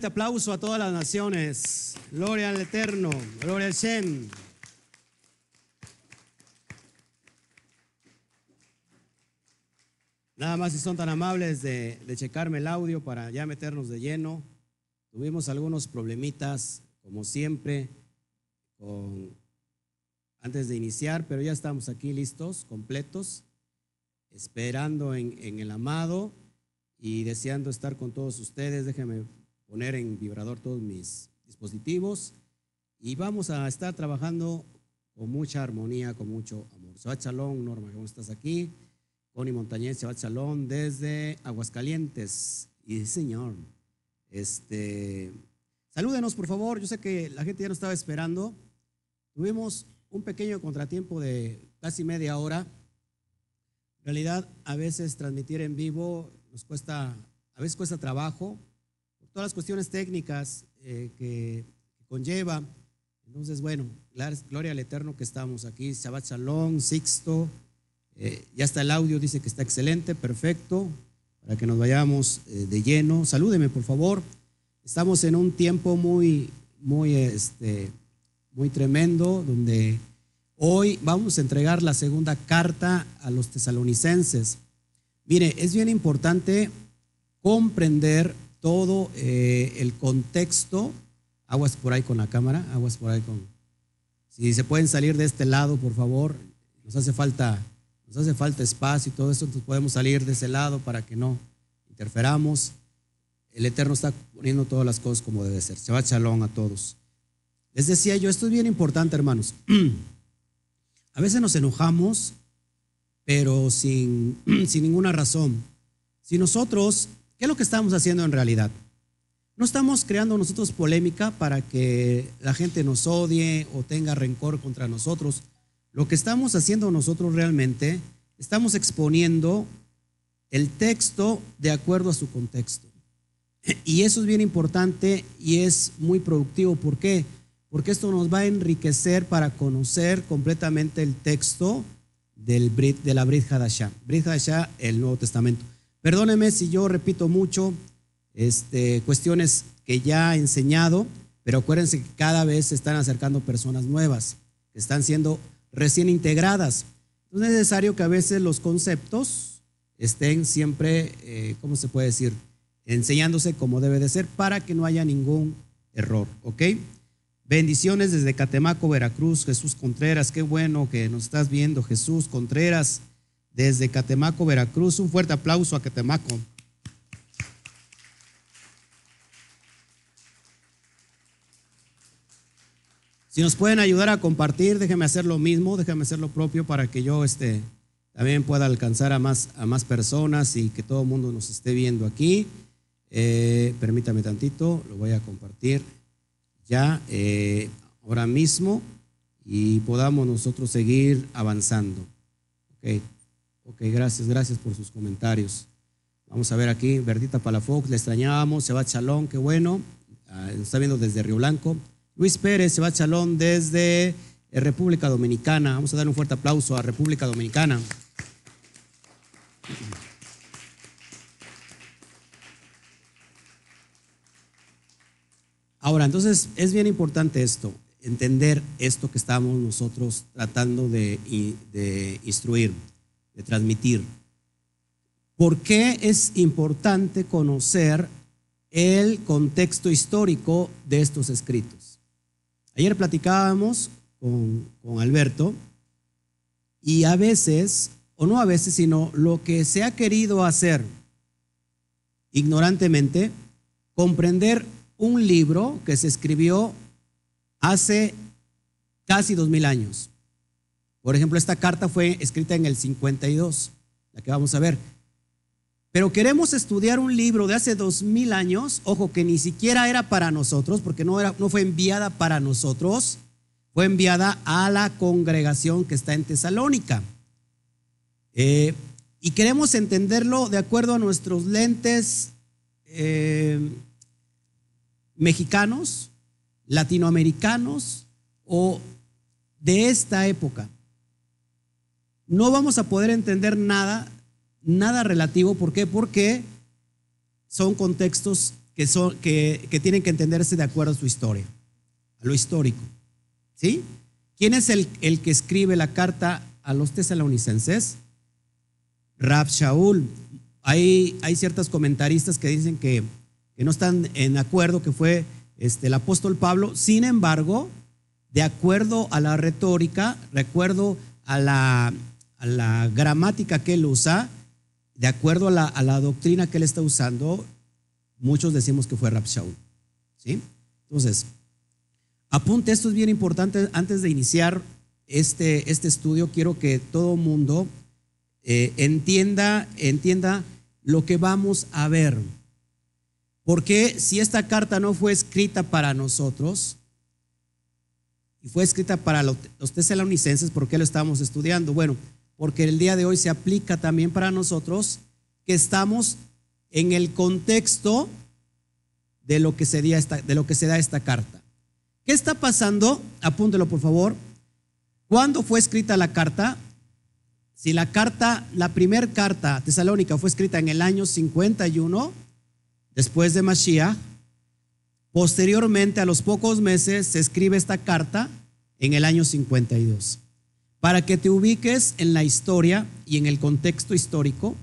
Fuerte aplauso a todas las naciones. Gloria al Eterno. Gloria al Shem. Nada más si son tan amables de, de, checarme el audio para ya meternos de lleno. Tuvimos algunos problemitas, como siempre, antes de iniciar, pero ya estamos aquí listos, completos, esperando en, en el amado y deseando estar con todos ustedes. Déjenme poner en vibrador todos mis dispositivos y vamos a estar trabajando con mucha armonía, con mucho amor. Shabbat Shalom, Norma, ¿cómo estás aquí? Connie Montañez, Shabbat Shalom, desde Aguascalientes. Y señor, este, salúdenos por favor, yo sé que la gente ya nos estaba esperando. Tuvimos un pequeño contratiempo de casi media hora. En realidad, a veces transmitir en vivo nos cuesta, a veces cuesta trabajo, todas las cuestiones técnicas eh, que, conlleva. Entonces, bueno, gloria al Eterno que estamos aquí. Shabbat Shalom, Sixto. Eh, ya está el audio, dice que está excelente, perfecto, para que nos vayamos eh, de lleno. Salúdeme, por favor. Estamos en un tiempo muy, muy, este, muy tremendo, donde hoy vamos a entregar la segunda carta a los tesalonicenses. Mire, es bien importante comprender todo eh, el contexto. Aguas por ahí con la cámara, aguas por ahí con... Si se pueden salir de este lado, por favor, nos hace falta, nos hace falta espacio y todo eso, entonces podemos salir de ese lado para que no interferamos. El Eterno está poniendo todas las cosas como debe ser. Se va chalón a todos. Les decía yo, esto es bien importante, hermanos. A veces nos enojamos, pero sin, sin ninguna razón. Si nosotros, ¿qué es lo que estamos haciendo en realidad? No estamos creando nosotros polémica para que la gente nos odie o tenga rencor contra nosotros. Lo que estamos haciendo nosotros realmente, estamos exponiendo el texto de acuerdo a su contexto. Y eso es bien importante y es muy productivo. ¿Por qué? Porque esto nos va a enriquecer para conocer completamente el texto del Brit, de la Brit Hadashah. Brit Hadashah, el Nuevo Testamento. Perdóneme si yo repito mucho este, cuestiones que ya he enseñado, pero acuérdense que cada vez se están acercando personas nuevas, que están siendo recién integradas. Es necesario que a veces los conceptos estén siempre, eh, ¿cómo se puede decir? Enseñándose como debe de ser para que no haya ningún error, ¿ok? Bendiciones desde Catemaco, Veracruz, Jesús Contreras, qué bueno que nos estás viendo, Jesús Contreras, desde Catemaco, Veracruz. Un fuerte aplauso a Catemaco. Si nos pueden ayudar a compartir, déjenme hacer lo mismo, déjenme hacer lo propio para que yo este, también pueda alcanzar a más, a más personas y que todo el mundo nos esté viendo aquí. Eh, permítame tantito, lo voy a compartir ya eh, ahora mismo y podamos nosotros seguir avanzando. Ok, ok, gracias, gracias por sus comentarios. Vamos a ver aquí, Verdita Palafox, le extrañábamos, se va Chalón, qué bueno, ah, nos está viendo desde Río Blanco. Luis Pérez, se va Chalón desde República Dominicana. Vamos a dar un fuerte aplauso a República Dominicana. Ahora, entonces es bien importante esto, entender esto que estamos nosotros tratando de, instruir, de transmitir. ¿Por qué es importante conocer el contexto histórico de estos escritos? Ayer platicábamos con, con Alberto y a veces, o no a veces, sino lo que se ha querido hacer ignorantemente, comprender un libro que se escribió hace casi dos mil años. Por ejemplo, esta carta fue escrita en el 52, la que vamos a ver. Pero queremos estudiar un libro de hace dos mil años, ojo, que ni siquiera era para nosotros, porque no, era, no fue enviada para nosotros, fue enviada a la congregación que está en Tesalónica. Eh, y queremos entenderlo de acuerdo a nuestros lentes eh, mexicanos, latinoamericanos o de esta época. No vamos a poder entender nada, nada relativo. ¿Por qué? Porque son contextos que, son, que, tienen que entenderse de acuerdo a su historia, a lo histórico. ¿Sí? ¿Quién es el, que escribe la carta a los tesalonicenses? Rab Shaul. Hay, hay ciertos comentaristas que dicen que, no están en acuerdo que fue este, el apóstol Pablo. Sin embargo, de acuerdo a la retórica, recuerdo a la, a la gramática que él usa, de acuerdo a la, a la, doctrina que él está usando, muchos decimos que fue Rab Shaul. ¿sí? Entonces, apunte, esto es bien importante antes de iniciar este, este estudio, quiero que todo mundo eh, entienda, entienda lo que vamos a ver. Porque si esta carta no fue escrita para nosotros, y fue escrita para los, tesalonicenses, ¿por qué lo estamos estudiando? Bueno, porque el día de hoy se aplica también para nosotros que estamos en el contexto de lo que se de lo que se da esta carta. ¿Qué está pasando? Apúntelo por favor. ¿Cuándo fue escrita la carta? Si la carta, la primera carta tesalónica fue escrita en el año 51, después de Mashiach, posteriormente a los pocos meses se escribe esta carta en el año 52. Para que te ubiques en la historia y en el contexto histórico,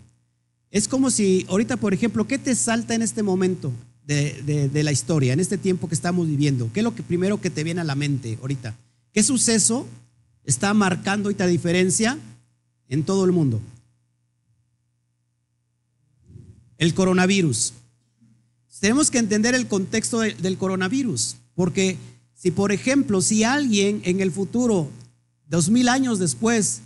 es como si ahorita, por ejemplo, ¿qué te salta en este momento de, de, la historia, en este tiempo que estamos viviendo? ¿Qué es lo que primero que te viene a la mente ahorita? ¿Qué suceso está marcando esta diferencia en todo el mundo? El coronavirus. Tenemos que entender el contexto de, del coronavirus, porque si, por ejemplo, si alguien en el futuro dos mil años después,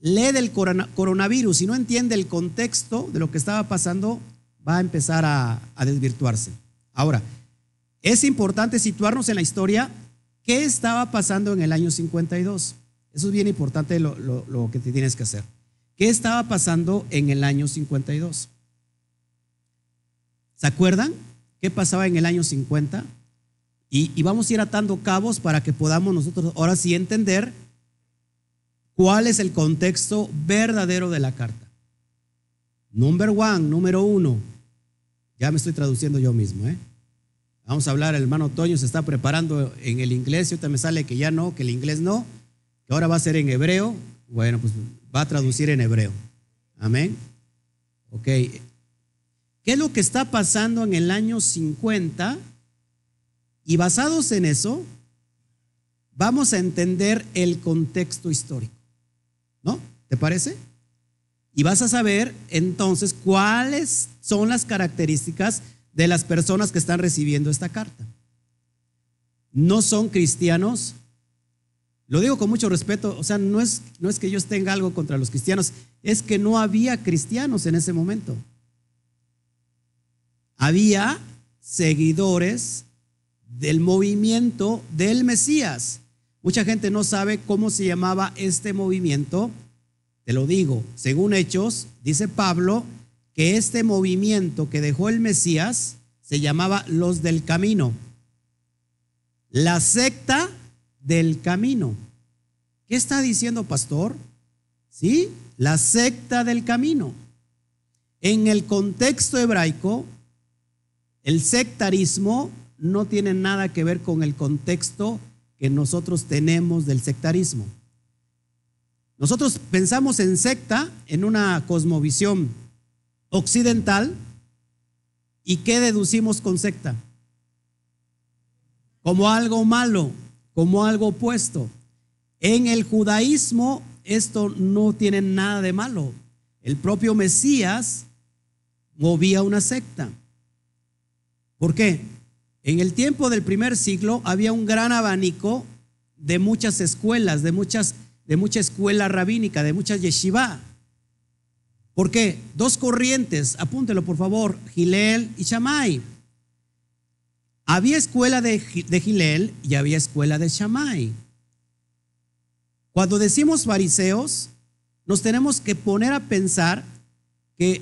lee del coronavirus y no entiende el contexto de lo que estaba pasando, va a empezar a, desvirtuarse. Ahora, es importante situarnos en la historia. ¿Qué estaba pasando en el año 52? Eso es bien importante lo, que te tienes que hacer. ¿Qué estaba pasando en el año 52? ¿Se acuerdan? ¿Qué pasaba en el año 50? Y, y vamos a ir atando cabos para que podamos nosotros ahora sí entender ¿Cuál es el contexto verdadero de la carta? Number one, número uno. Ya me estoy traduciendo yo mismo, ¿eh? Vamos a hablar, el hermano Toño se está preparando en el inglés, y ahorita me sale que ya no, que el inglés no, que ahora va a ser en hebreo. Bueno, pues va a traducir en hebreo. Amén. Ok. ¿Qué es lo que está pasando en el año 50? Y basados en eso, vamos a entender el contexto histórico. ¿No? ¿Te parece? Y vas a saber entonces cuáles son las características de las personas que están recibiendo esta carta. No son cristianos. Lo digo con mucho respeto, o sea, no es, no es que yo tenga algo contra los cristianos, es que no había cristianos en ese momento. Había seguidores del movimiento del Mesías. Mucha gente no sabe cómo se llamaba este movimiento. Te lo digo, según Hechos, dice Pablo que este movimiento que dejó el Mesías se llamaba los del camino. La secta del camino. ¿Qué está diciendo, pastor? Sí, la secta del camino. En el contexto hebraico, el sectarismo no tiene nada que ver con el contexto que nosotros tenemos del sectarismo. Nosotros pensamos en secta en una cosmovisión occidental y ¿qué deducimos con secta? Como algo malo, como algo opuesto. En el judaísmo esto no tiene nada de malo. El propio Mesías movía una secta. ¿Por qué? En el tiempo del primer siglo había un gran abanico de muchas escuelas, de muchas de mucha escuela rabínica, de muchas yeshiva. ¿Por qué? Dos corrientes, apúntelo por favor, Gilel y Shammai. Había escuela de, de Gilel y había escuela de Shammai. Cuando decimos fariseos, nos tenemos que poner a pensar que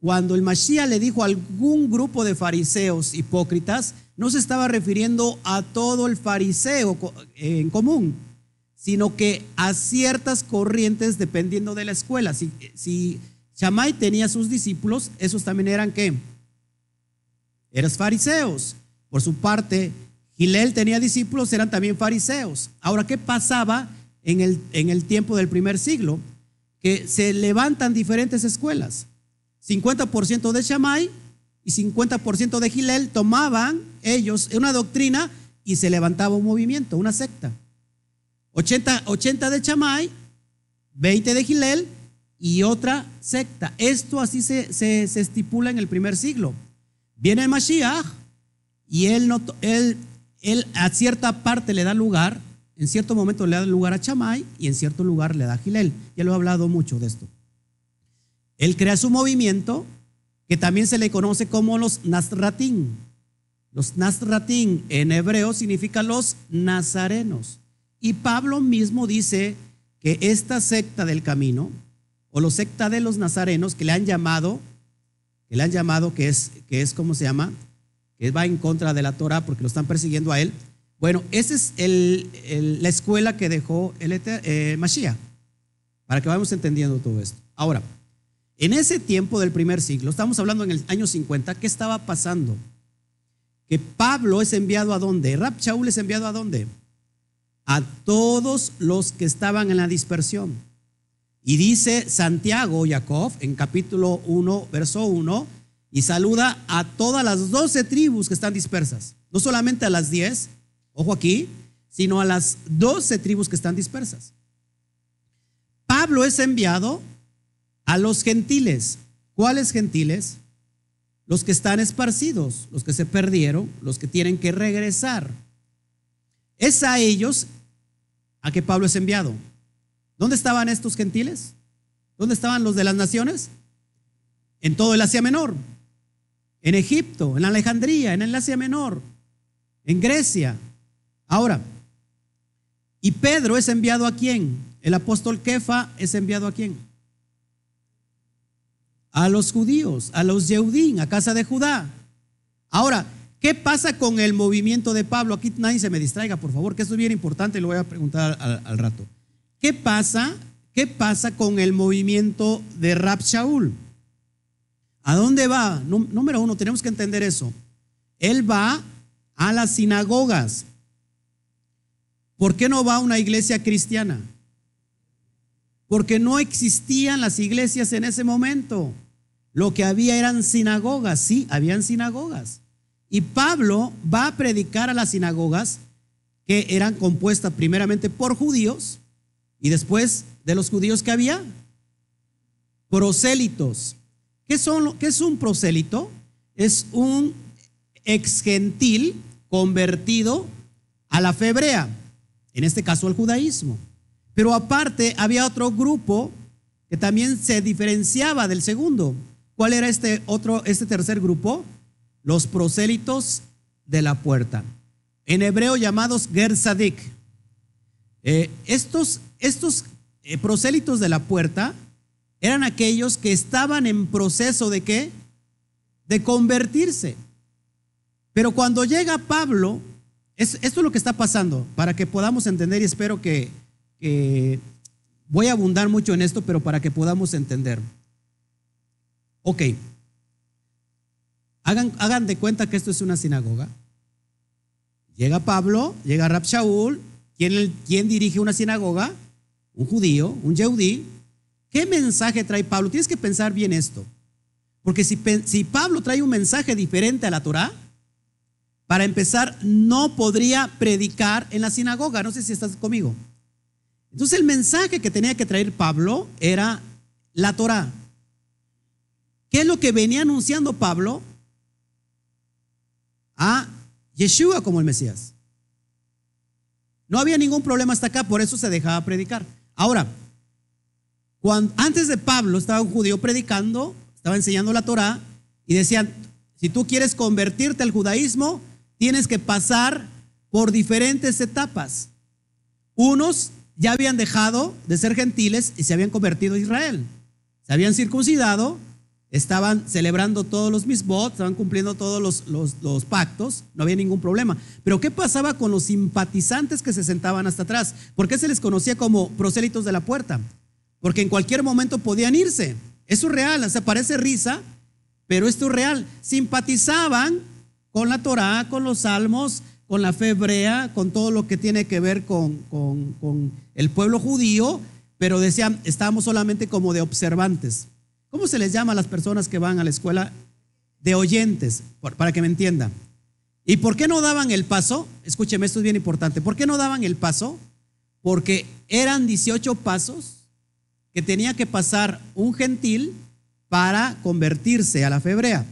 cuando el Mashiach le dijo a algún grupo de fariseos hipócritas, no se estaba refiriendo a todo el fariseo en común, sino que a ciertas corrientes dependiendo de la escuela. Si, si Shammai tenía sus discípulos, esos también eran qué? eran fariseos. Por su parte, Gilel tenía discípulos, eran también fariseos. Ahora, ¿qué pasaba en el, en el tiempo del primer siglo? Que se levantan diferentes escuelas. 50% de Shammai y 50% de Gilel tomaban ellos una doctrina y se levantaba un movimiento, una secta. 80, 80 de Shammai, 20 de Gilel y otra secta. Esto así se, se, estipula en el primer siglo. Viene Mashiach y él, no, él, él a cierta parte le da lugar, en cierto momento le da lugar a Chamay y en cierto lugar le da a Gilel. Ya lo he hablado mucho de esto. Él crea su movimiento que también se le conoce como los Nasratín. Los Nasratín en hebreo significan los nazarenos. Y Pablo mismo dice que esta secta del camino, o los secta de los nazarenos, que le han llamado, que le han llamado, que es, que es ¿cómo se llama? Que va en contra de la Torah porque lo están persiguiendo a él. Bueno, esa es la escuela que dejó el eh, Mashiach, para que vayamos entendiendo todo esto. Ahora, en ese tiempo del primer siglo, estamos hablando en el año 50, ¿qué estaba pasando? Que Pablo es enviado a dónde? Rab Shaul es enviado a dónde? A todos los que estaban en la dispersión. Y dice Santiago, Jacob, en capítulo 1, verso 1, y saluda a todas las doce tribus que están dispersas. No solamente a las diez, ojo aquí, sino a las doce tribus que están dispersas. Pablo es enviado a los gentiles. ¿Cuáles gentiles? Los que están esparcidos, los que se perdieron, los que tienen que regresar. Es a ellos a que Pablo es enviado. ¿Dónde estaban estos gentiles? ¿Dónde estaban los de las naciones? En todo el Asia Menor, en Egipto, en Alejandría, en el Asia Menor, en Grecia. Ahora, ¿y Pedro es enviado a quién? El apóstol Kefa es enviado a quién? A los judíos, a los Yeudín, a casa de Judá. Ahora, ¿qué pasa con el movimiento de Pablo? Aquí nadie se me distraiga, por favor, que esto es bien importante y lo voy a preguntar al, rato. ¿Qué pasa? ¿Qué pasa con el movimiento de Rab Shaul? ¿A dónde va? Número uno, tenemos que entender eso. Él va a las sinagogas. ¿Por qué no va a una iglesia cristiana? Porque no existían las iglesias en ese momento. Lo que había eran sinagogas, sí, habían sinagogas. Y Pablo va a predicar a las sinagogas que eran compuestas primeramente por judíos y después de los judíos que había, prosélitos. ¿Qué, son, ¿Qué es un prosélito? Es un ex gentil convertido a la fe hebrea, en este caso al judaísmo. Pero aparte había otro grupo que también se diferenciaba del segundo. ¿Cuál era este otro, este tercer grupo? Los prosélitos de la puerta. En hebreo llamados Gersadik. Eh, estos estos eh, prosélitos de la puerta eran aquellos que estaban en proceso de qué? De convertirse. Pero cuando llega Pablo, esto es lo que está pasando, para que podamos entender y espero que, voy a abundar mucho en esto, pero para que podamos entender. Ok, hagan, de cuenta que esto es una sinagoga. Llega Pablo, llega Rab Shaul, ¿quién, ¿quién dirige una sinagoga? un judío, un yeudí, ¿qué mensaje trae Pablo? Tienes que pensar bien esto. Porque si, si Pablo trae un mensaje diferente a la Torah, para empezar, no podría predicar en la sinagoga. No sé si estás conmigo. Entonces el mensaje que tenía que traer Pablo era la Torah. ¿Qué es lo que venía anunciando Pablo? A Yeshua como el Mesías. No había ningún problema hasta acá, por eso se dejaba predicar. Ahora, cuando, antes de Pablo estaba un judío predicando, estaba enseñando la Torah y decían, si tú quieres convertirte al judaísmo, tienes que pasar por diferentes etapas. Unos ya habían dejado de ser gentiles y se habían convertido a Israel. Se habían circuncidado, estaban celebrando todos los misbot, estaban cumpliendo todos los, pactos, no había ningún problema. Pero ¿qué pasaba con los simpatizantes que se sentaban hasta atrás? ¿Por qué se les conocía como prosélitos de la puerta? Porque en cualquier momento podían irse. Eso es real, o parece risa, pero es real. Simpatizaban con la Torá, con los salmos, con la fe hebrea, con todo lo que tiene que ver con, con el pueblo judío, pero decían, estábamos solamente como de observantes. ¿Cómo se les llama a las personas que van a la escuela? De oyentes, para que me entiendan. ¿Y por qué no daban el paso? Escúcheme, esto es bien importante. ¿Por qué no daban el paso? Porque eran 18 pasos que tenía que pasar un gentil para convertirse a la fe hebrea.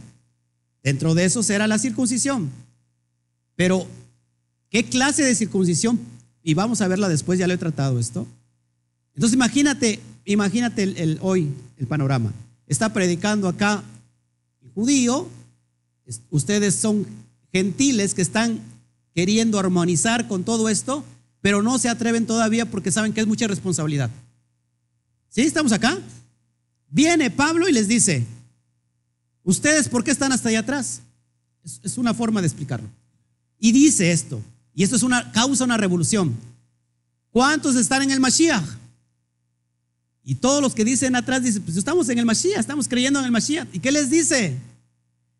Dentro de esos era la circuncisión. Pero, ¿qué clase de circuncisión? Y vamos a verla después, ya lo he tratado esto. Entonces imagínate, imagínate el, hoy el panorama. Está predicando acá judío, ustedes son gentiles que están queriendo armonizar con todo esto, pero no se atreven todavía porque saben que es mucha responsabilidad. ¿Sí? ¿Estamos acá? Viene Pablo y les dice, ¿ustedes por qué están hasta allá atrás? Es, una forma de explicarlo. Y dice esto, y esto es una causa una revolución. ¿Cuántos están en el Mashiach? Y todos los que dicen atrás dicen, pues estamos en el Mashiach, estamos creyendo en el Mashiach. ¿Y qué les dice?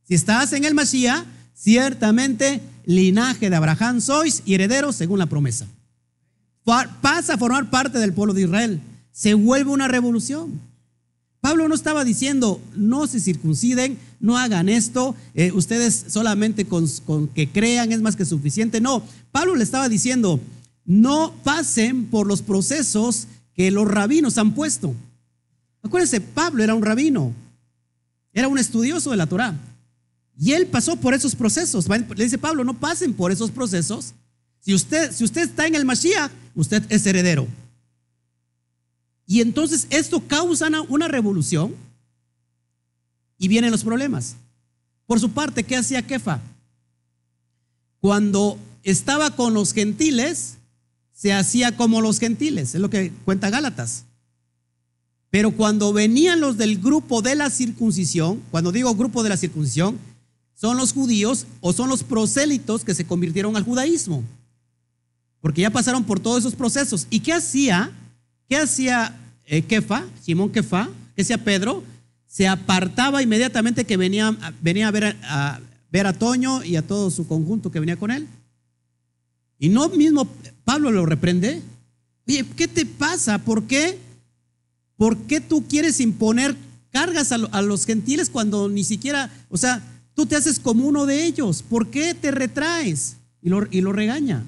Si estás en el Mashiach, ciertamente linaje de Abraham sois y herederos según la promesa. Pasa a formar parte del pueblo de Israel. Se vuelve una revolución. Pablo no estaba diciendo, no se circunciden, no hagan esto, eh, ustedes solamente con, con que crean es más que suficiente. No, Pablo le estaba diciendo, no pasen por los procesos que los rabinos han puesto. Acuérdense, Pablo era un rabino, era un estudioso de la Torah. Y él pasó por esos procesos. Le dice Pablo, no pasen por esos procesos. Si usted, si usted está en el Mashiach, usted es heredero. Y entonces esto causa una revolución y vienen los problemas. Por su parte, ¿qué hacía Kefa? Cuando estaba con los gentiles, se hacía como los gentiles, es lo que cuenta Gálatas. Pero cuando venían los del grupo de la circuncisión, cuando digo grupo de la circuncisión, son los judíos o son los prosélitos que se convirtieron al judaísmo. Porque ya pasaron por todos esos procesos. ¿Y qué hacía? ¿Qué hacía eh, Kefa, Simón Kefa? ¿Qué hacía Pedro? Se apartaba inmediatamente que venía, venía a, ver a, ver a Toño y a todo su conjunto que venía con él. Y no mismo Pablo lo reprende. Oye, ¿qué te pasa? ¿Por qué? ¿Por qué tú quieres imponer cargas a, los gentiles cuando ni siquiera, o sea, Tú te haces como uno de ellos. ¿Por qué te retraes? Y lo, y lo regaña.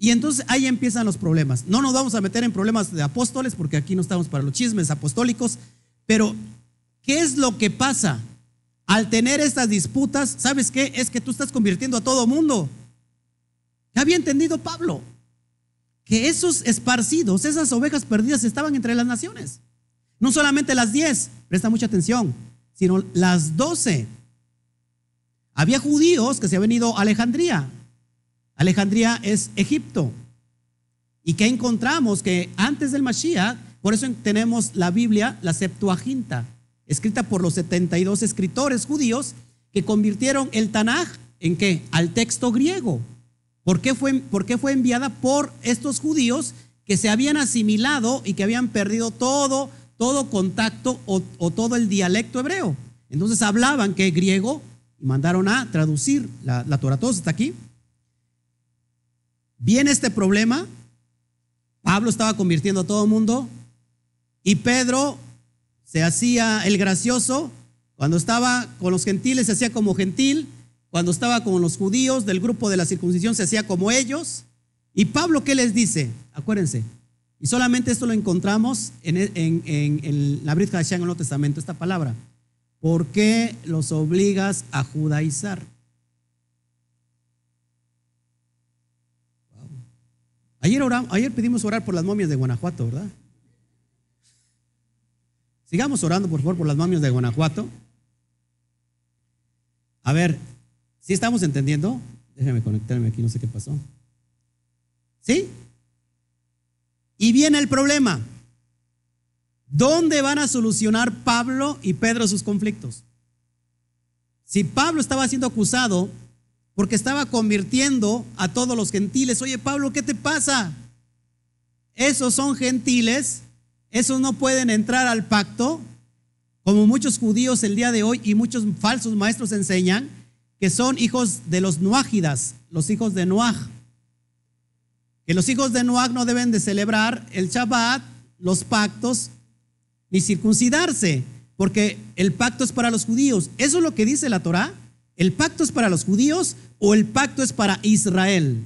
Y entonces ahí empiezan los problemas. No nos vamos a meter en problemas de apóstoles porque aquí no estamos para los chismes apostólicos. Pero, ¿qué es lo que pasa? Al tener estas disputas, ¿sabes qué? Es que tú estás convirtiendo a todo mundo. ¿Qué había entendido Pablo? Que esos esparcidos, esas ovejas perdidas estaban entre las naciones. No solamente las diez, presta mucha atención, sino las doce había judíos que se habían ido a Alejandría. Alejandría es Egipto. ¿Y que encontramos? Que antes del Mashiach, por eso tenemos la Biblia, la Septuaginta, escrita por los 72 escritores judíos que convirtieron el Tanaj en qué? Al texto griego. ¿Por qué fue, fue enviada por estos judíos que se habían asimilado y que habían perdido todo, todo contacto o, o todo el dialecto hebreo? Entonces hablaban que griego y mandaron a traducir la, la Torah. ¿Todos está aquí? Viene este problema. Pablo estaba convirtiendo a todo el mundo y Pedro se hacía el gracioso. Cuando estaba con los gentiles se hacía como gentil. Cuando estaba con los judíos del grupo de la circuncisión se hacía como ellos. ¿Y Pablo qué les dice? Acuérdense. Y solamente esto lo encontramos en, en, en, la Brit Hashem en el Nuevo Testamento, esta palabra. ¿Por qué los obligas a judaizar? Ayer, ayer pedimos orar por las momias de Guanajuato, ¿verdad? Sigamos orando, por favor, por las momias de Guanajuato. A ver, ¿sí estamos entendiendo? Déjame conectarme aquí, no sé qué pasó. ¿Sí? Y viene el problema. ¿Dónde van a solucionar Pablo y Pedro sus conflictos? Si Pablo estaba siendo acusado porque estaba convirtiendo a todos los gentiles, oye Pablo, ¿qué te pasa? Esos son gentiles, esos no pueden entrar al pacto, como muchos judíos el día de hoy y muchos falsos maestros enseñan, que son hijos de los Nuágidas, los hijos de Noaj. Que los hijos de Noaj no deben de celebrar el Shabbat, los pactos, ni circuncidarse, porque el pacto es para los judíos. Eso es lo que dice la Torá. ¿El pacto es para los judíos o el pacto es para Israel?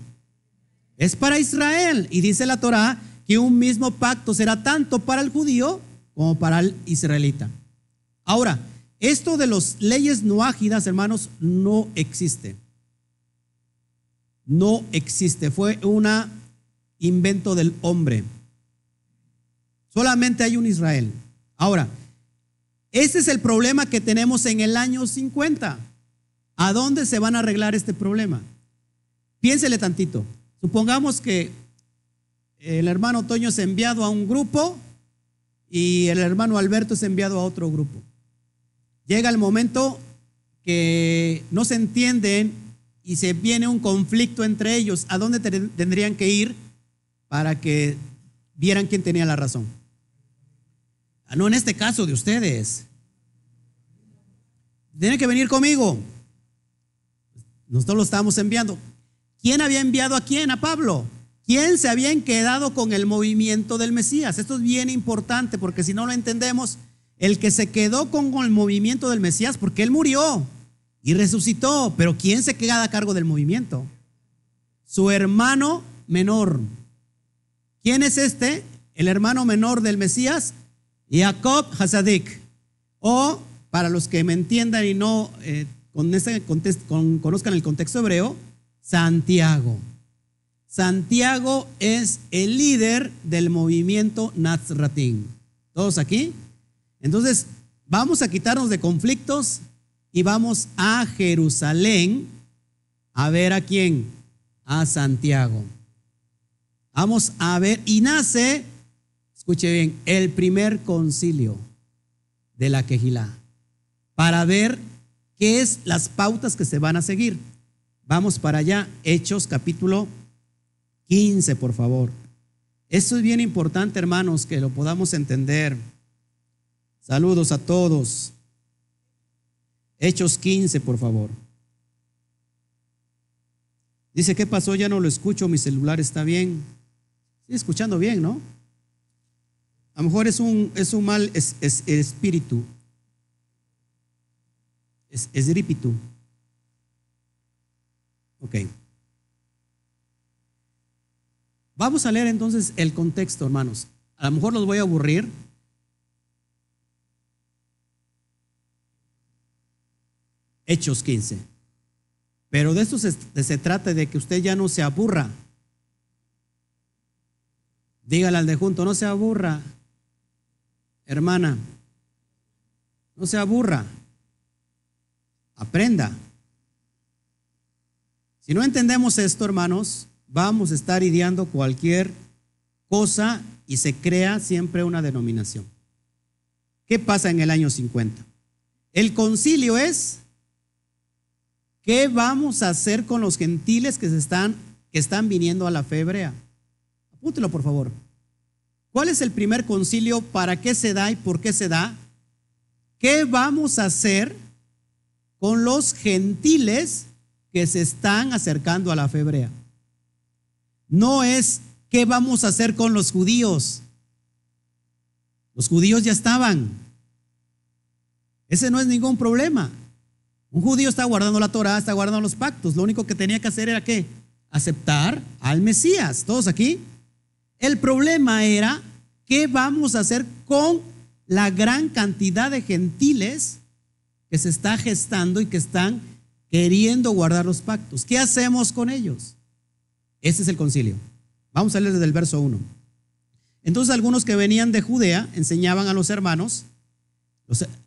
Es para Israel. Y dice la Torá que un mismo pacto será tanto para el judío como para el israelita. Ahora, esto de las leyes no ágidas, hermanos, no existe. No existe. Fue un invento del hombre. Solamente hay un Israel. Ahora, ese es el problema que tenemos en el año 50. ¿A dónde se van a arreglar este problema? Piénsele tantito. Supongamos que el hermano Toño es enviado a un grupo y el hermano Alberto es enviado a otro grupo. Llega el momento que no se entienden y se viene un conflicto entre ellos. ¿A dónde tendrían que ir para que vieran quién tenía la razón? Ah, no en este caso de ustedes. Tienen que venir conmigo. Nosotros lo estamos enviando. ¿Quién había enviado a quién? A Pablo. ¿Quién se habían quedado con el movimiento del Mesías? Esto es bien importante porque si no lo entendemos, el que se quedó con el movimiento del Mesías, porque él murió y resucitó, pero ¿quién se queda a cargo del movimiento? Su hermano menor. ¿Quién es este? El hermano menor del Mesías, Jacob Hasadik. O, para los que me entiendan y no eh, con conozcan el contexto hebreo, Santiago. Santiago es el líder del movimiento Nazratín. ¿Todos aquí? Entonces, vamos a quitarnos de conflictos y vamos a Jerusalén a ver a quién, a Santiago. Vamos a ver, y nace, escuche bien, el primer concilio de la Quejilá, para ver qué es las pautas que se van a seguir. Vamos para allá, Hechos capítulo 15, por favor. Esto es bien importante, hermanos, que lo podamos entender. Saludos a todos. Hechos 15, por favor. Dice, ¿qué pasó? Ya no lo escucho, mi celular está bien. Sigue escuchando bien, ¿no? A lo mejor es un, es un mal es, espíritu. Es, es Ok. Vamos a leer entonces el contexto, hermanos. A lo mejor los voy a aburrir. Hechos 15. Pero de esto se, se, trata de que usted ya no se aburra. Dígale al de junto, no se aburra. Hermana, no se aburra. Aprenda. Si no entendemos esto, hermanos, vamos a estar ideando cualquier cosa y se crea siempre una denominación. ¿Qué pasa en el año 50? El concilio es ¿qué vamos a hacer con los gentiles que, se están, que están viniendo a la fe? Apúntelo, por favor. ¿Cuál es el primer concilio? ¿Para qué se da y por qué se da? ¿Qué vamos a hacer con los gentiles que se están acercando a la fe. No es qué vamos a hacer con los judíos. Los judíos ya estaban. Ese no es ningún problema. Un judío está guardando la Torah, está guardando los pactos. Lo único que tenía que hacer era qué? Aceptar al Mesías. ¿Todos aquí? El problema era qué vamos a hacer con la gran cantidad de gentiles que se está gestando y que están queriendo guardar los pactos. ¿Qué hacemos con ellos? Este es el concilio. Vamos a leer desde el verso 1. Entonces algunos que venían de Judea enseñaban a los hermanos,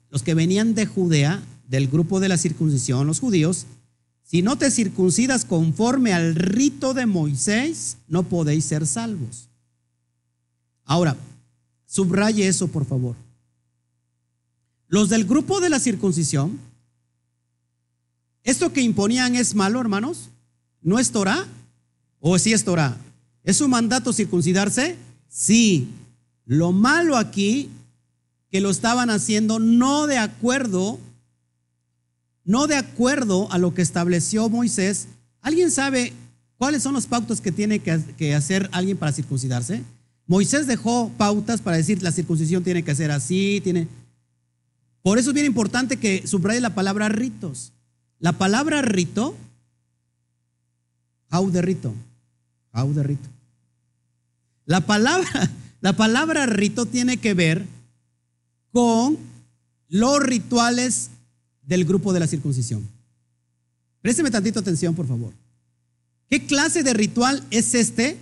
los que venían de Judea, del grupo de la circuncisión, los judíos, si no te circuncidas conforme al rito de Moisés, no podéis ser salvos. Ahora, subraye eso, por favor. Los del grupo de la circuncisión ¿Esto que imponían es malo, hermanos? ¿No es Torah? ¿O sí es Torah? ¿Es un mandato circuncidarse? Sí. Lo malo aquí, que lo estaban haciendo no de acuerdo no de acuerdo a lo que estableció Moisés. ¿Alguien sabe cuáles son los pautas que tiene que hacer alguien para circuncidarse? Moisés dejó pautas para decir la circuncisión tiene que ser así, tiene... Por eso es bien importante que subraye la palabra ritos. La palabra rito, how de rito, how de rito. La palabra, la palabra rito tiene que ver con los rituales del grupo de la circuncisión. Présteme tantito atención, por favor. ¿Qué clase de ritual es este?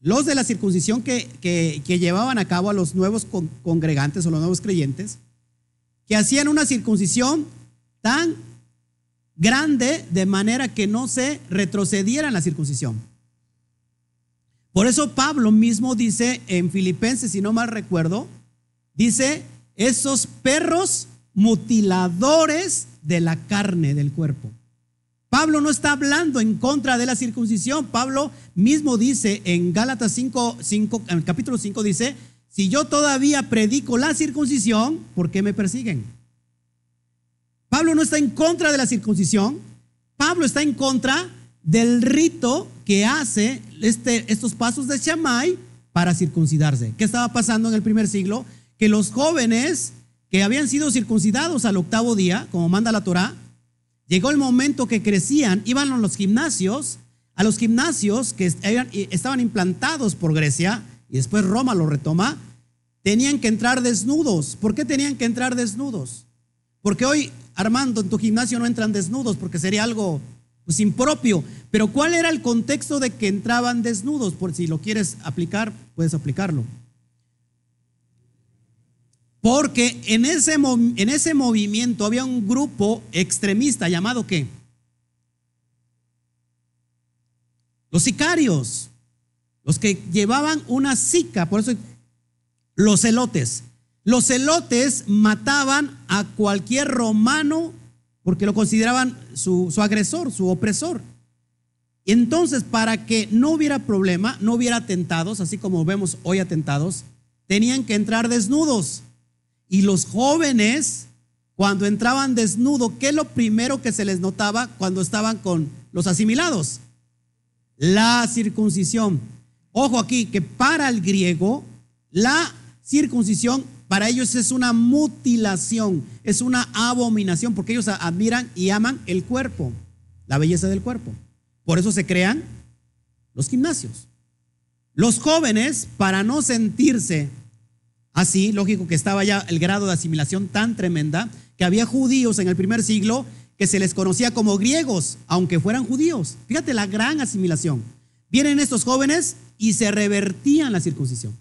Los de la circuncisión que, que, llevaban a cabo a los nuevos congregantes o los nuevos creyentes, que hacían una circuncisión tan grande de manera que no se retrocediera en la circuncisión. Por eso Pablo mismo dice en Filipenses, si no mal recuerdo, dice, esos perros mutiladores de la carne del cuerpo. Pablo no está hablando en contra de la circuncisión. Pablo mismo dice en Gálatas 5, 5 en el capítulo 5 dice, si yo todavía predico la circuncisión, ¿por qué me persiguen? Pablo no está en contra de la circuncisión. Pablo está en contra del rito que hace este, estos pasos de Shammai para circuncidarse. ¿Qué estaba pasando en el primer siglo? Que los jóvenes que habían sido circuncidados al octavo día, como manda la Torah, Llegó el momento que crecían, iban a los gimnasios, a los gimnasios que estaban implantados por Grecia y después Roma lo retoma, tenían que entrar desnudos. ¿Por qué tenían que entrar desnudos? Porque hoy, Armando, en tu gimnasio no entran desnudos porque sería algo pues, impropio. Pero ¿cuál era el contexto de que entraban desnudos? Por si lo quieres aplicar, puedes aplicarlo. Porque en ese, en ese movimiento había un grupo extremista llamado ¿qué? Los sicarios, los que llevaban una sica, por eso los celotes. Los celotes mataban a cualquier romano porque lo consideraban su, su agresor, su opresor. Entonces, para que no hubiera problema, no hubiera atentados, así como vemos hoy atentados, tenían que entrar desnudos. Y los jóvenes, cuando entraban desnudos, ¿qué es lo primero que se les notaba cuando estaban con los asimilados? La circuncisión. Ojo aquí, que para el griego, la circuncisión para ellos es una mutilación, es una abominación, porque ellos admiran y aman el cuerpo, la belleza del cuerpo. Por eso se crean los gimnasios. Los jóvenes, para no sentirse Así, lógico que estaba ya el grado de asimilación tan tremenda que había judíos en el primer siglo que se les conocía como griegos, aunque fueran judíos. Fíjate la gran asimilación. Vienen estos jóvenes y se revertían la circuncisión.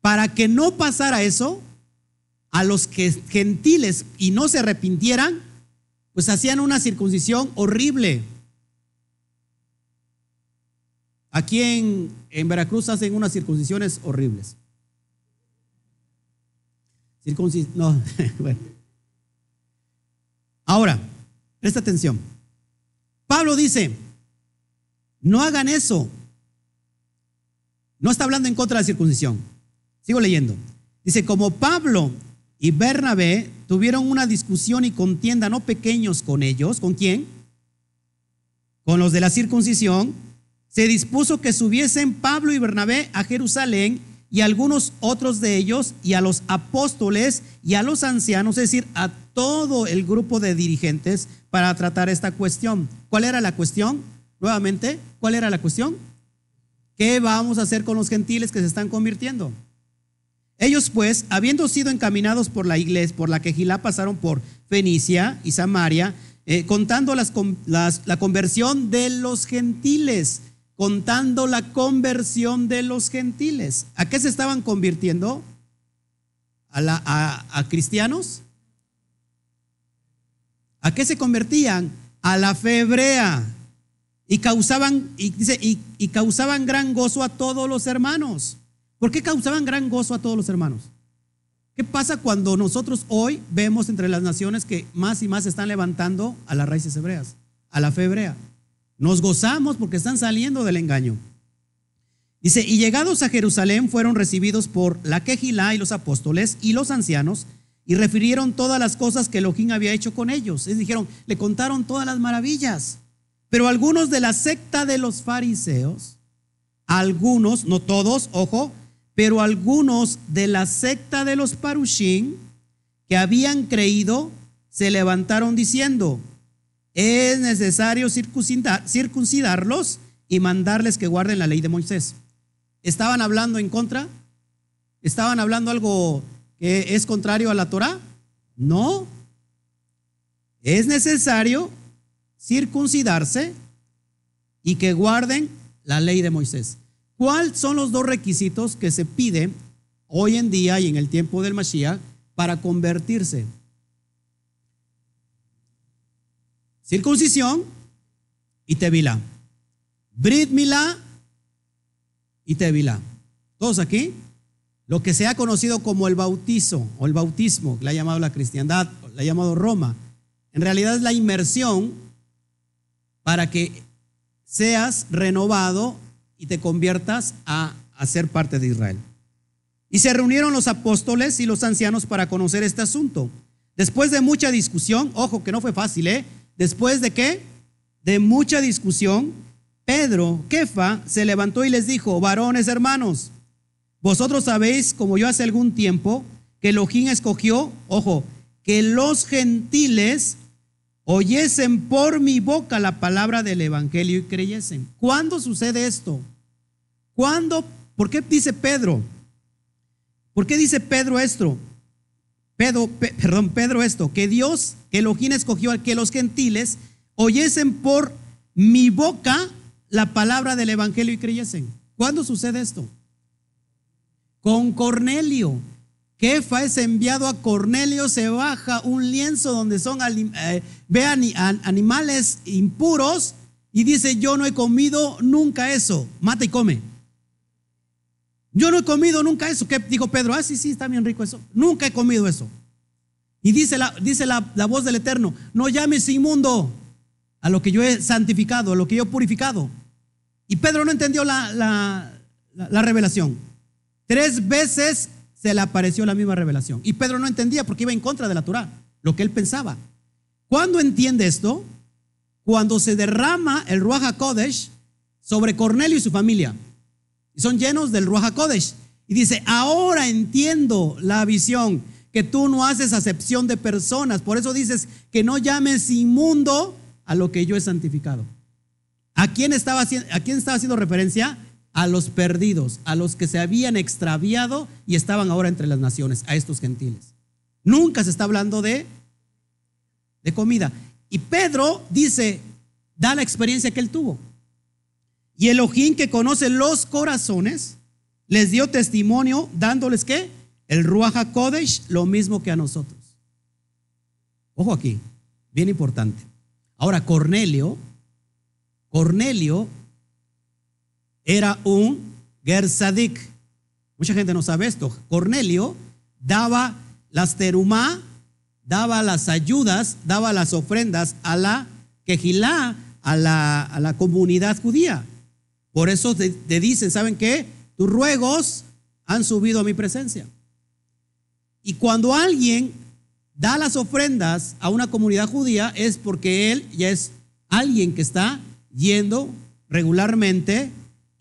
Para que no pasara eso, a los gentiles y no se arrepintieran, pues hacían una circuncisión horrible. Aquí en, Veracruz hacen unas circuncisiones horribles. Circuncis no, bueno. Ahora, presta atención. Pablo dice, no hagan eso. No está hablando en contra de la circuncisión. Sigo leyendo. Dice, como Pablo y Bernabé tuvieron una discusión y contienda no pequeños con ellos, ¿con quién? Con los de la circuncisión se dispuso que subiesen Pablo y Bernabé a Jerusalén y algunos otros de ellos y a los apóstoles y a los ancianos, es decir, a todo el grupo de dirigentes para tratar esta cuestión. ¿Cuál era la cuestión? Nuevamente, ¿cuál era la cuestión? ¿Qué vamos a hacer con los gentiles que se están convirtiendo? Ellos pues, habiendo sido encaminados por la iglesia, por la quejilá, pasaron por Fenicia y Samaria, eh, contando las, la conversión de los gentiles contando la conversión de los gentiles. ¿A qué se estaban convirtiendo? ¿A, cristianos? ¿A qué se convertían? A la fe hebrea. Y causaban, y, dice, y causaban gran gozo a todos los hermanos. ¿Por qué causaban gran gozo a todos los hermanos? ¿Qué pasa cuando nosotros hoy vemos entre las naciones que más y más se están levantando a las raíces hebreas, a la fe hebrea? Nos gozamos porque están saliendo del engaño. Dice, y llegados a Jerusalén fueron recibidos por la quejilá y los apóstoles y los ancianos, y refirieron todas las cosas que Elohim había hecho con ellos. Les dijeron, le contaron todas las maravillas. Pero algunos de la secta de los fariseos, algunos, no todos, ojo, pero algunos de la secta de los parushim que habían creído, se levantaron diciendo, es necesario circuncidarlos y mandarles que guarden la ley de Moisés. ¿Estaban hablando en contra? ¿Estaban hablando algo que es contrario a la Torah? No. Es necesario circuncidarse y que guarden la ley de Moisés. ¿Cuáles son los dos requisitos que se piden hoy en día y en el tiempo del Mashiach para convertirse? Circuncisión y tevilá. Brit y tevilá. ¿Todos aquí? Lo que se ha conocido como el bautizo o el bautismo, que le ha llamado la cristiandad, le ha llamado Roma, en realidad es la inmersión para que seas renovado y te conviertas a, a ser parte de Israel. Y se reunieron los apóstoles y los ancianos para conocer este asunto. Después de mucha discusión, ojo que no fue fácil, ¿eh? Después de qué? De mucha discusión, Pedro, Kefa, se levantó y les dijo, varones hermanos, vosotros sabéis, como yo hace algún tiempo, que Elohim escogió, ojo, que los gentiles oyesen por mi boca la palabra del Evangelio y creyesen. ¿Cuándo sucede esto? ¿Cuándo? ¿Por qué dice Pedro? ¿Por qué dice Pedro esto? Pedro, perdón, Pedro esto, que Dios, Elohim escogió a que los gentiles oyesen por mi boca la palabra del Evangelio y creyesen. ¿Cuándo sucede esto? Con Cornelio. Kefa es enviado a Cornelio, se baja un lienzo donde son, eh, vean animales impuros y dice, yo no he comido nunca eso, mata y come. Yo no he comido nunca eso. ¿Qué dijo Pedro? Ah, sí, sí, está bien rico eso. Nunca he comido eso. Y dice la, dice la, voz del Eterno, no llames inmundo a lo que yo he santificado, a lo que yo he purificado. Y Pedro no entendió la, la revelación. Tres veces se le apareció la misma revelación. Y Pedro no entendía porque iba en contra de la Torah, lo que él pensaba. ¿Cuándo entiende esto? Cuando se derrama el Ruach HaKodesh sobre Cornelio y su familia. Y son llenos del Ruach HaKodesh. Y dice, ahora entiendo la visión, que tú no haces acepción de personas. Por eso dices que no llames inmundo a lo que yo he santificado. ¿A quién estaba, a quién estaba haciendo referencia? a los perdidos, a los que se habían extraviado y estaban ahora entre las naciones, a estos gentiles. Nunca se está hablando de, de comida. Y Pedro dice, da la experiencia que él tuvo. Y Elohim que conoce los corazones, les dio testimonio dándoles que el Ruach HaKodesh, lo mismo que a nosotros. Ojo aquí, bien importante. Ahora, Cornelio, Cornelio era un Gersadik. Mucha gente no sabe esto. Cornelio daba las terumá, daba las ayudas, daba las ofrendas a la quejilá, a la comunidad judía. Por eso te, dicen, ¿saben qué? Tus ruegos han subido a mi presencia. Y cuando alguien da las ofrendas a una comunidad judía es porque él ya es alguien que está yendo regularmente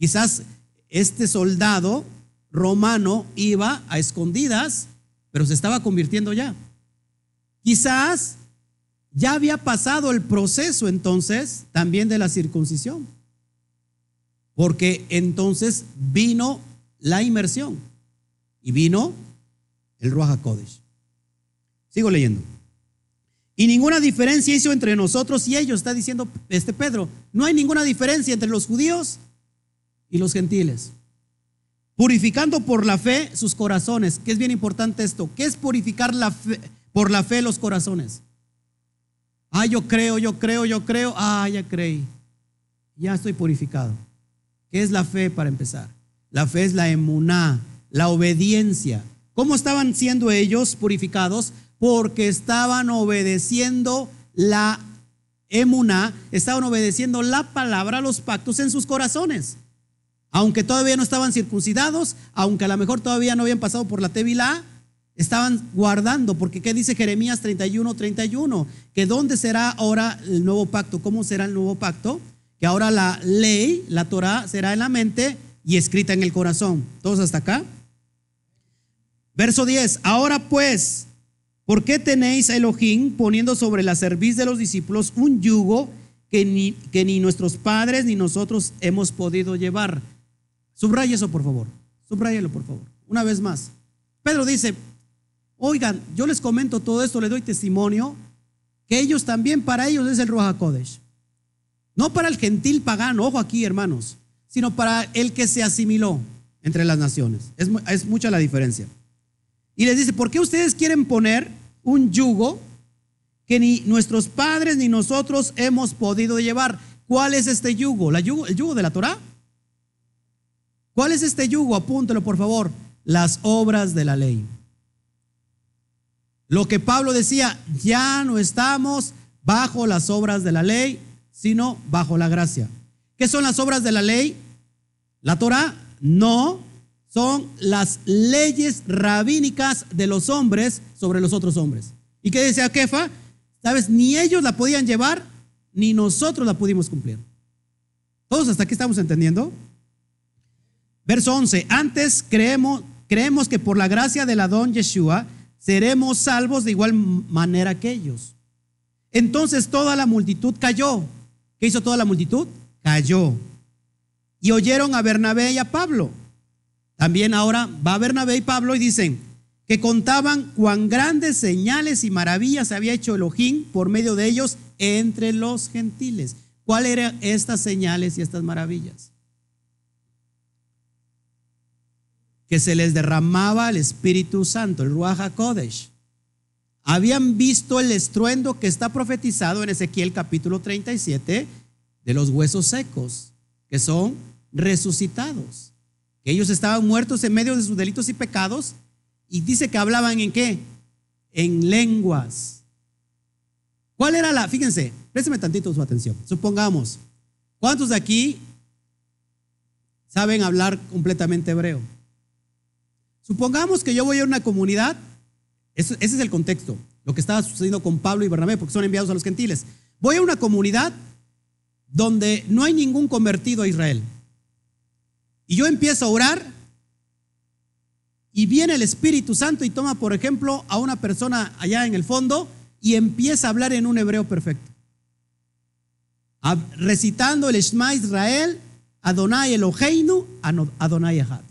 Quizás este soldado romano iba a escondidas, pero se estaba convirtiendo ya. Quizás ya había pasado el proceso entonces también de la circuncisión, porque entonces vino la inmersión y vino el Ruach Kodesh. Sigo leyendo. Y ninguna diferencia hizo entre nosotros y ellos, está diciendo este Pedro. No hay ninguna diferencia entre los judíos y los gentiles. Purificando por la fe sus corazones, que es bien importante esto. ¿Qué es purificar la fe, por la fe los corazones? Ah, yo creo, yo creo, yo creo. Ah, ya creí. Ya estoy purificado. ¿Qué es la fe para empezar? La fe es la emuná, la obediencia. ¿Cómo estaban siendo ellos purificados? Porque estaban obedeciendo la emuná, estaban obedeciendo la palabra, los pactos en sus corazones aunque todavía no estaban circuncidados, aunque a lo mejor todavía no habían pasado por la Tevilá, estaban guardando, porque ¿qué dice Jeremías 31, 31? Que dónde será ahora el nuevo pacto, cómo será el nuevo pacto, que ahora la ley, la Torah, será en la mente y escrita en el corazón. ¿Todos hasta acá? Verso 10, ahora pues, ¿por qué tenéis a Elohim poniendo sobre la cerviz de los discípulos un yugo que ni, que ni nuestros padres ni nosotros hemos podido llevar? Subraya eso, por favor. Subrayalo, por favor. Una vez más. Pedro dice, Oigan, yo les comento todo esto, les doy testimonio, que ellos también, para ellos es el Ruach Kodesh. No para el gentil pagano, ojo aquí, hermanos, sino para el que se asimiló entre las naciones. Es, mucha la diferencia. Y les dice, ¿por qué ustedes quieren poner un yugo que ni nuestros padres ni nosotros hemos podido llevar? ¿Cuál es este yugo? ¿La yugo ¿El yugo de la Torah? ¿Cuál es este yugo? Apúntelo, por favor. Las obras de la ley. Lo que Pablo decía, ya no estamos bajo las obras de la ley, sino bajo la gracia. ¿Qué son las obras de la ley? La Torah no son las leyes rabínicas de los hombres sobre los otros hombres. ¿Y qué decía Kefa? ¿Sabes? Ni ellos la podían llevar, ni nosotros la pudimos cumplir. ¿Todos hasta aquí estamos entendiendo? Verso 11. Antes creemos, creemos que por la gracia del Adón Yeshua, seremos salvos de igual manera que ellos. Entonces toda la multitud cayó. ¿Qué hizo toda la multitud? Cayó. Y oyeron a Bernabé y a Pablo. También ahora va Bernabé y Pablo y dicen que contaban cuán grandes señales y maravillas había hecho Elohim por medio de ellos entre los gentiles. ¿Cuáles eran estas señales y estas maravillas? que se les derramaba el Espíritu Santo, el Ruach. Habían visto el estruendo que está profetizado en Ezequiel capítulo 37 de los huesos secos, que son resucitados. Que ellos estaban muertos en medio de sus delitos y pecados. Y dice que hablaban en qué? En lenguas. ¿Cuál era la? Fíjense, présteme tantito su atención. Supongamos, ¿cuántos de aquí saben hablar completamente hebreo? Supongamos que yo voy a una comunidad, ese es el contexto, lo que estaba sucediendo con Pablo y Bernabé, porque son enviados a los gentiles. Voy a una comunidad donde no hay ningún convertido a Israel. Y yo empiezo a orar y viene el Espíritu Santo y toma, por ejemplo, a una persona allá en el fondo y empieza a hablar en un hebreo perfecto. Recitando el Shema Israel, Adonai Eloheinu, Adonai Ahad,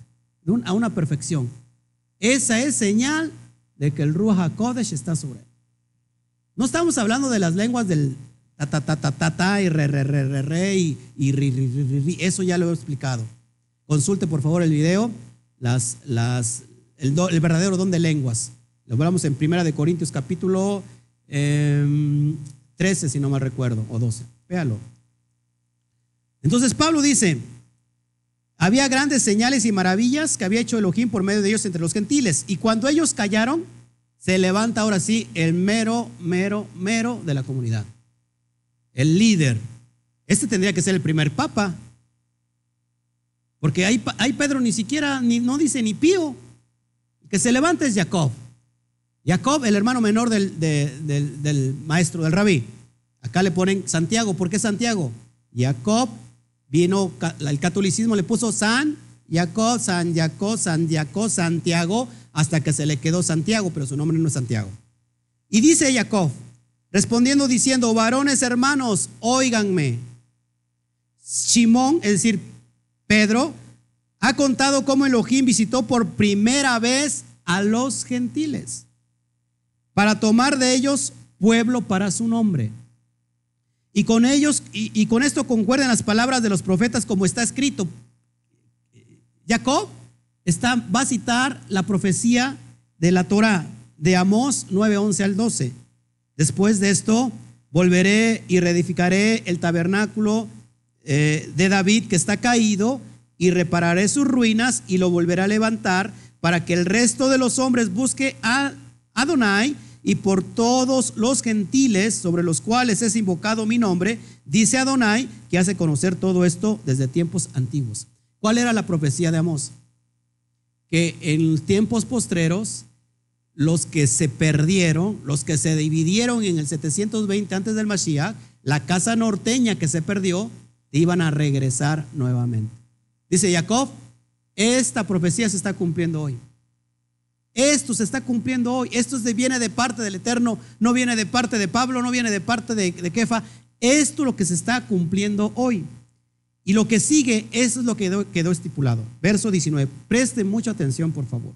a una perfección. Esa es señal de que el Ruach HaKodesh está sobre él. No estamos hablando de las lenguas del ta ta ta ta ta, ta y re re re re re y, y ri, ri, ri, ri, Eso ya lo he explicado. Consulte por favor el video, las, las, el, el verdadero don de lenguas. Lo hablamos en Primera de Corintios capítulo eh, 13, si no mal recuerdo, o 12. Véalo. Entonces Pablo dice, había grandes señales y maravillas que había hecho Elohim por medio de ellos entre los gentiles. Y cuando ellos callaron, se levanta ahora sí el mero, mero, mero de la comunidad. El líder. Este tendría que ser el primer papa. Porque ahí, Pedro ni siquiera, ni, no dice ni pío. que se levanta es Jacob. Jacob, el hermano menor del, del maestro, del rabí. Acá le ponen Santiago. ¿Por qué Santiago? Jacob Vino, el catolicismo le puso San Jacob, San Jacob, San Jacob, Santiago, hasta que se le quedó Santiago, pero su nombre no es Santiago. Y dice Jacob, respondiendo diciendo, varones hermanos, óiganme. Simón, es decir, Pedro, ha contado cómo Elohim visitó por primera vez a los gentiles para tomar de ellos pueblo para su nombre. Y con ellos, y, con esto concuerdan las palabras de los profetas como está escrito. Jacob está, va a citar la profecía de la Torah de Amós 9, 11 al 12. Después de esto, volveré y reedificaré el tabernáculo eh, de David que está caído y repararé sus ruinas y lo volveré a levantar para que el resto de los hombres busque a Adonai y por todos los gentiles sobre los cuales es invocado mi nombre, dice Adonai, que hace conocer todo esto desde tiempos antiguos. ¿Cuál era la profecía de Amós? Que en tiempos postreros los que se perdieron, los que se dividieron en el 720 antes del Mashiach, la casa norteña que se perdió, iban a regresar nuevamente. Dice Jacob, esta profecía se está cumpliendo hoy. Esto se está cumpliendo hoy. Esto viene de parte del Eterno, no viene de parte de Pablo, no viene de parte de, de Kefa. Esto es lo que se está cumpliendo hoy. Y lo que sigue, eso es lo que quedó, estipulado. Verso 19. Presten mucha atención, por favor.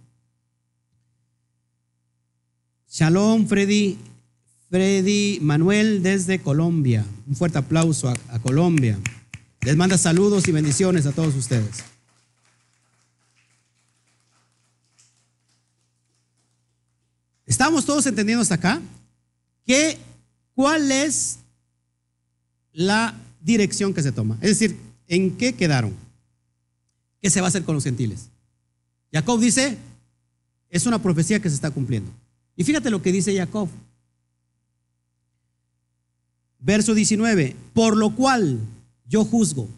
Shalom, Freddy. Freddy Manuel desde Colombia. Un fuerte aplauso a, a Colombia. Les manda saludos y bendiciones a todos ustedes. ¿Estamos todos entendiendo hasta acá? ¿Qué, ¿Cuál es la dirección que se toma? Es decir, ¿en qué quedaron? ¿Qué se va a hacer con los gentiles? Jacob dice, es una profecía que se está cumpliendo. Y fíjate lo que dice Jacob. Verso 19, por lo cual yo juzgo.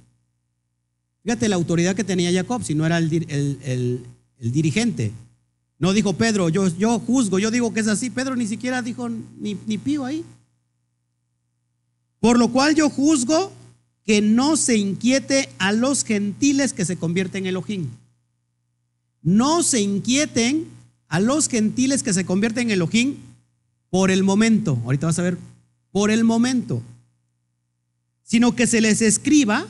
Fíjate la autoridad que tenía Jacob, si no era el, el dirigente. No dijo Pedro, yo, yo juzgo, yo digo que es así. Pedro ni siquiera dijo ni, ni pío ahí. Por lo cual yo juzgo que no se inquiete a los gentiles que se convierten en Elohim. No se inquieten a los gentiles que se convierten en Elohim por el momento. Ahorita vas a ver, por el momento. Sino que se les escriba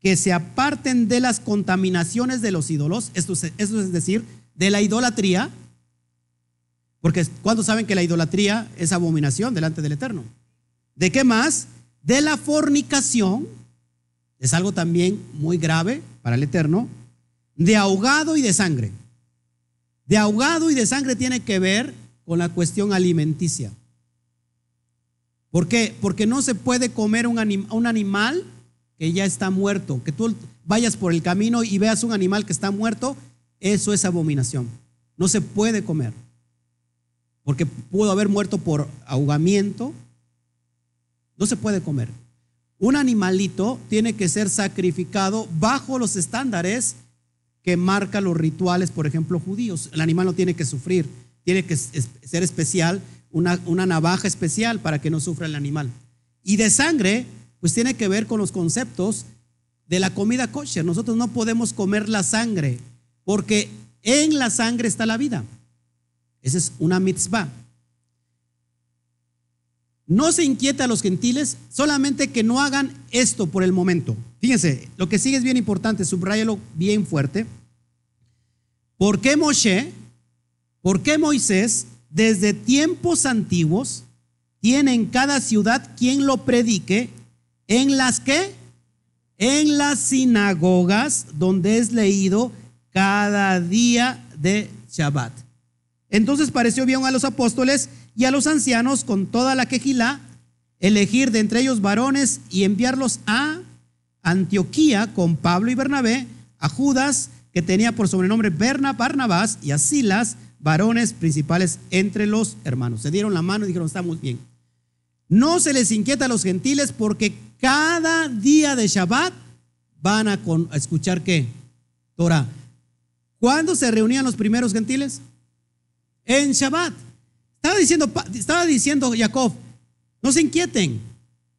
que se aparten de las contaminaciones de los ídolos. Esto, esto es decir, de la idolatría, porque cuando saben que la idolatría es abominación delante del Eterno? ¿De qué más? De la fornicación, es algo también muy grave para el Eterno, de ahogado y de sangre. De ahogado y de sangre tiene que ver con la cuestión alimenticia. ¿Por qué? Porque no se puede comer un, un animal que ya está muerto. Que tú vayas por el camino y veas un animal que está muerto eso es abominación. No se puede comer. Porque pudo haber muerto por ahogamiento. No se puede comer. Un animalito tiene que ser sacrificado bajo los estándares que marcan los rituales, por ejemplo, judíos. El animal no tiene que sufrir, tiene que ser especial, una, una navaja especial para que no sufra el animal. Y de sangre, pues tiene que ver con los conceptos de la comida kosher. Nosotros no podemos comer la sangre porque en la sangre está la vida. Esa es una mitzvah. No se inquieta a los gentiles, solamente que no hagan esto por el momento. Fíjense, lo que sigue es bien importante, subrayalo bien fuerte. ¿Por qué Moshe, por qué Moisés, desde tiempos antiguos, tiene en cada ciudad quien lo predique, en las que, en las sinagogas donde es leído cada día de Shabbat. Entonces pareció bien a los apóstoles y a los ancianos con toda la quejilá elegir de entre ellos varones y enviarlos a Antioquía con Pablo y Bernabé, a Judas, que tenía por sobrenombre Berna Barnabás, y a Silas, varones principales entre los hermanos. Se dieron la mano y dijeron, estamos bien. No se les inquieta a los gentiles porque cada día de Shabbat van a, escuchar qué? Torah. ¿Cuándo se reunían los primeros gentiles? En Shabbat. Estaba diciendo, estaba diciendo Jacob, no se inquieten,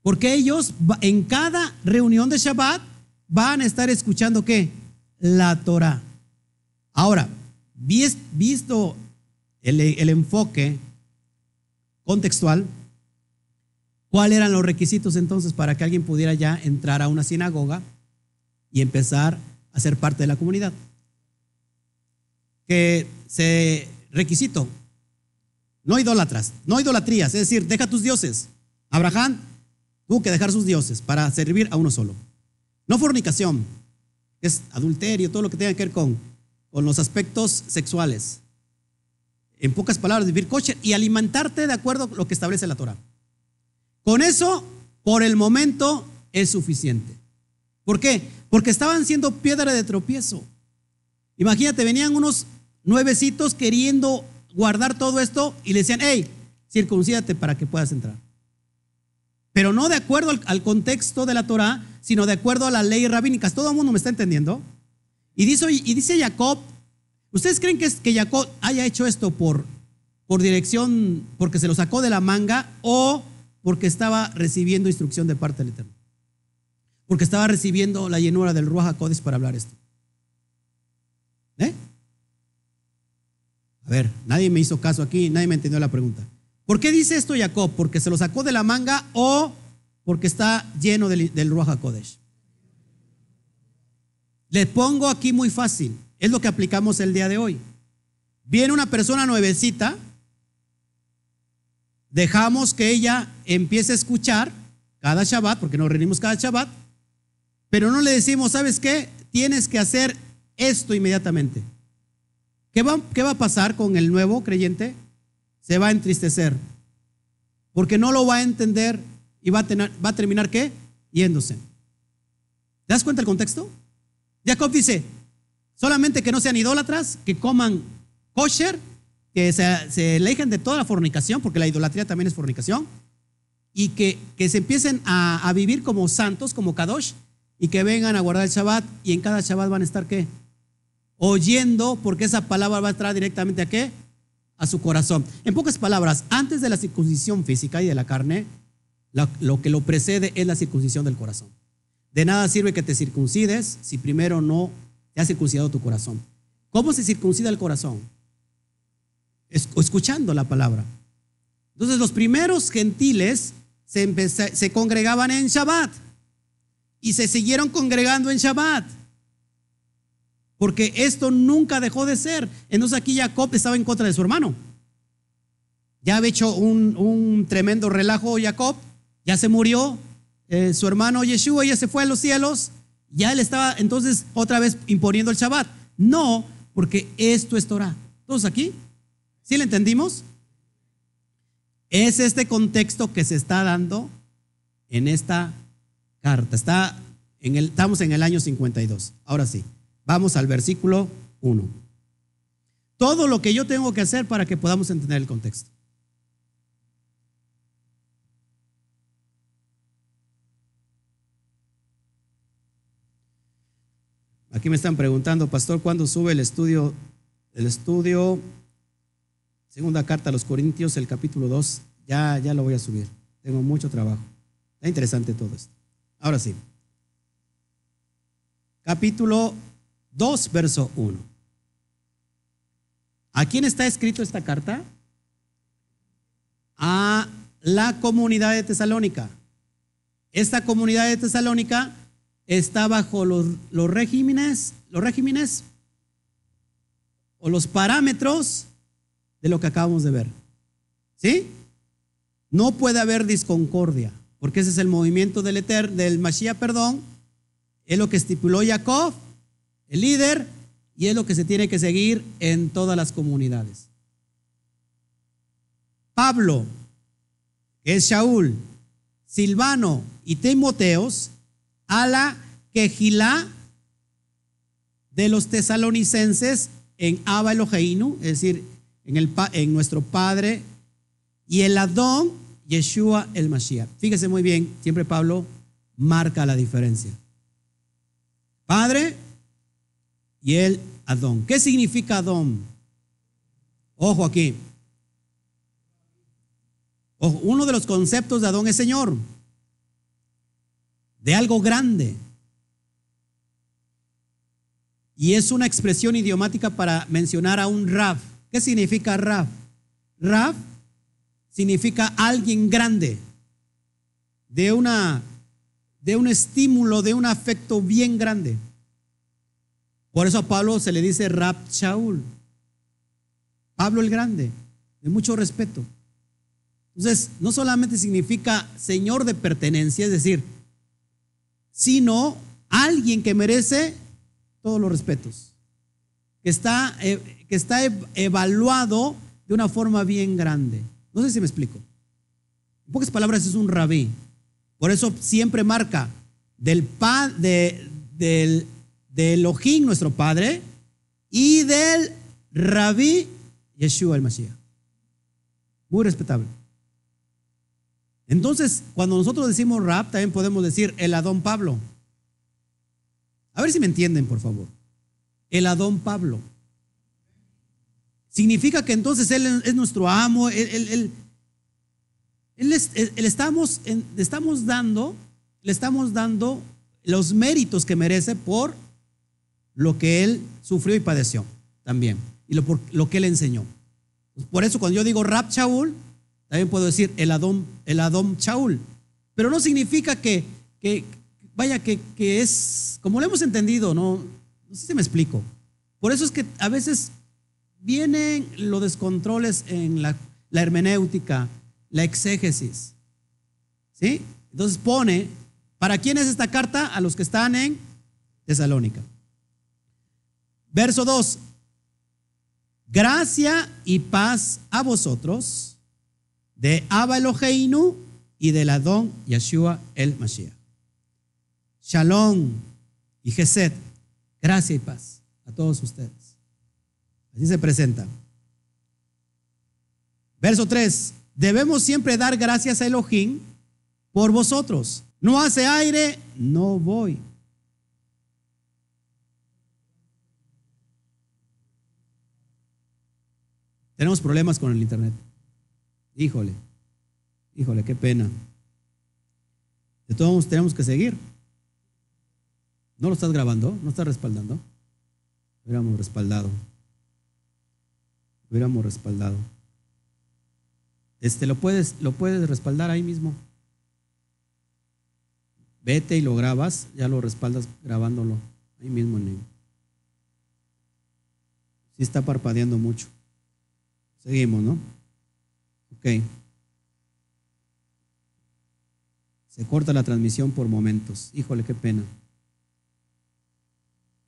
porque ellos en cada reunión de Shabbat van a estar escuchando qué? La Torah. Ahora, visto el, el enfoque contextual, ¿cuáles eran los requisitos entonces para que alguien pudiera ya entrar a una sinagoga y empezar a ser parte de la comunidad? Que se requisito, no idólatras, no idolatrías, es decir, deja tus dioses. Abraham tuvo que dejar sus dioses para servir a uno solo. No fornicación, es adulterio, todo lo que tenga que ver con, con los aspectos sexuales. En pocas palabras, vivir coche y alimentarte de acuerdo a lo que establece la Torah. Con eso, por el momento, es suficiente. ¿Por qué? Porque estaban siendo piedra de tropiezo. Imagínate, venían unos nuevecitos queriendo guardar todo esto y le decían, hey, circuncídate para que puedas entrar. Pero no de acuerdo al, contexto de la Torah, sino de acuerdo a las leyes rabínicas. ¿Todo el mundo me está entendiendo? Y dice, y dice Jacob, ¿ustedes creen que, que Jacob haya hecho esto por, por dirección, porque se lo sacó de la manga o porque estaba recibiendo instrucción de parte del Eterno. Porque estaba recibiendo la llenura del Ruach HaKodesh para hablar esto. ¿Eh? A ver, nadie me hizo caso aquí, nadie me entendió la pregunta. ¿Por qué dice esto Jacob? ¿Porque se lo sacó de la manga o porque está lleno del, del Ruach HaKodesh? Le pongo aquí muy fácil. Es lo que aplicamos el día de hoy. Viene una persona nuevecita, dejamos que ella empiece a escuchar cada Shabbat, porque nos reunimos cada Shabbat, pero no le decimos, ¿sabes qué? Tienes que hacer esto inmediatamente. ¿Qué va, ¿Qué va a pasar con el nuevo creyente? Se va a entristecer, porque no lo va a entender y va a, terminar ¿qué? Yéndose. ¿Te das cuenta el contexto? Jacob dice, solamente que no sean idólatras, que coman kosher, que se, alejen de toda la fornicación, porque la idolatría también es fornicación, y que, que se empiecen a, a, vivir como santos, como kadosh, y que vengan a guardar el Shabbat, y en cada Shabbat van a estar qué? Oyendo, porque esa palabra va a entrar directamente a qué? A su corazón. En pocas palabras, antes de la circuncisión física y de la carne, lo, que lo precede es la circuncisión del corazón. De nada sirve que te circuncides si primero no te has circuncidado tu corazón. ¿Cómo se circuncida el corazón? Escuchando la palabra. Entonces los primeros gentiles se, se, congregaban en Shabbat y se siguieron congregando en Shabbat. Porque esto nunca dejó de ser. Entonces aquí Jacob estaba en contra de su hermano. Ya había hecho un, tremendo relajo Jacob, ya se murió, eh, su hermano Yeshua ya se fue a los cielos, ya él estaba entonces otra vez imponiendo el Shabbat. No, porque esto es Torah. ¿Todos aquí? ¿Sí le entendimos? Es este contexto que se está dando en esta carta. Está en el, estamos en el año 52. Ahora sí, vamos al versículo 1. Todo lo que yo tengo que hacer para que podamos entender el contexto. Aquí me están preguntando, pastor, ¿cuándo sube el estudio? El estudio, segunda carta a los Corintios, el capítulo 2. Ya, ya lo voy a subir. Tengo mucho trabajo. Está interesante todo esto. Ahora sí. Capítulo 2, verso 1. ¿A quién está escrito esta carta? A la comunidad de Tesalónica. Esta comunidad de Tesalónica está bajo los, regímenes, los regímenes o los parámetros de lo que acabamos de ver. ¿Sí? No puede haber disconcordia, porque ese es el movimiento del Eter, del Mashiach, perdón, es lo que estipuló Jacob, el líder, y es lo que se tiene que seguir en todas las comunidades. Pablo, que es Shaul, Silvano y Timoteos a la quejilá de los tesalonicenses en Abba Eloheinu, es decir, en, el, nuestro Padre, y el Adón, Yeshua el Mashiach. Fíjese muy bien, siempre Pablo marca la diferencia. Padre y el Adón. ¿Qué significa Adón? Ojo aquí. Ojo, uno de los conceptos de Adón es Señor de algo grande. Y es una expresión idiomática para mencionar a un Rab. ¿Qué significa Rab? Rab significa alguien grande, de, una, de un estímulo, de un afecto bien grande. Por eso a Pablo se le dice Rab Shaul. Pablo el Grande, de mucho respeto. Entonces, no solamente significa señor de pertenencia, es decir, sino alguien que merece todos los respetos, que está, eh, que está evaluado de una forma bien grande. No sé si me explico. En pocas palabras, es un rabí. Por eso siempre marca del, pa, de, del, del Elohim, nuestro Padre, y del rabí Yeshua el Mashiach. Muy respetable. Entonces, cuando nosotros decimos rap, también podemos decir el Adón Pablo. A ver si me entienden, por favor. El Adón Pablo. Significa que entonces Él es nuestro amo, Él, le estamos, estamos dando, le estamos dando los méritos que merece por lo que Él sufrió y padeció también, y lo, por, lo que Él enseñó. Por eso cuando yo digo Rab Shaul, también puedo decir el Adom, el Adom Shaul. Pero no significa que, que vaya, que, que, es, como lo hemos entendido, no, no sé si me explico. Por eso es que a veces vienen los descontroles en la, hermenéutica, la exégesis. ¿Sí? Entonces pone, ¿para quién es esta carta? A los que están en Tesalónica. Verso 2. Gracia y paz a vosotros de Abba Eloheinu y del Adón Yeshua el Mashiach. Shalom y Gesed. Gracia y paz a todos ustedes. Así se presenta. Verso 3. Debemos siempre dar gracias a Elohim por vosotros. No hace aire, no voy. Tenemos problemas con el internet. Híjole, híjole, qué pena. De todos modos tenemos que seguir. ¿No lo estás grabando? ¿No estás respaldando? Hubiéramos respaldado hubiéramos respaldado. Este, lo puedes, lo puedes respaldar ahí mismo. Vete y lo grabas, ya lo respaldas grabándolo ahí mismo en Sí está parpadeando mucho. Seguimos, ¿no? Ok. Se corta la transmisión por momentos. Híjole, qué pena.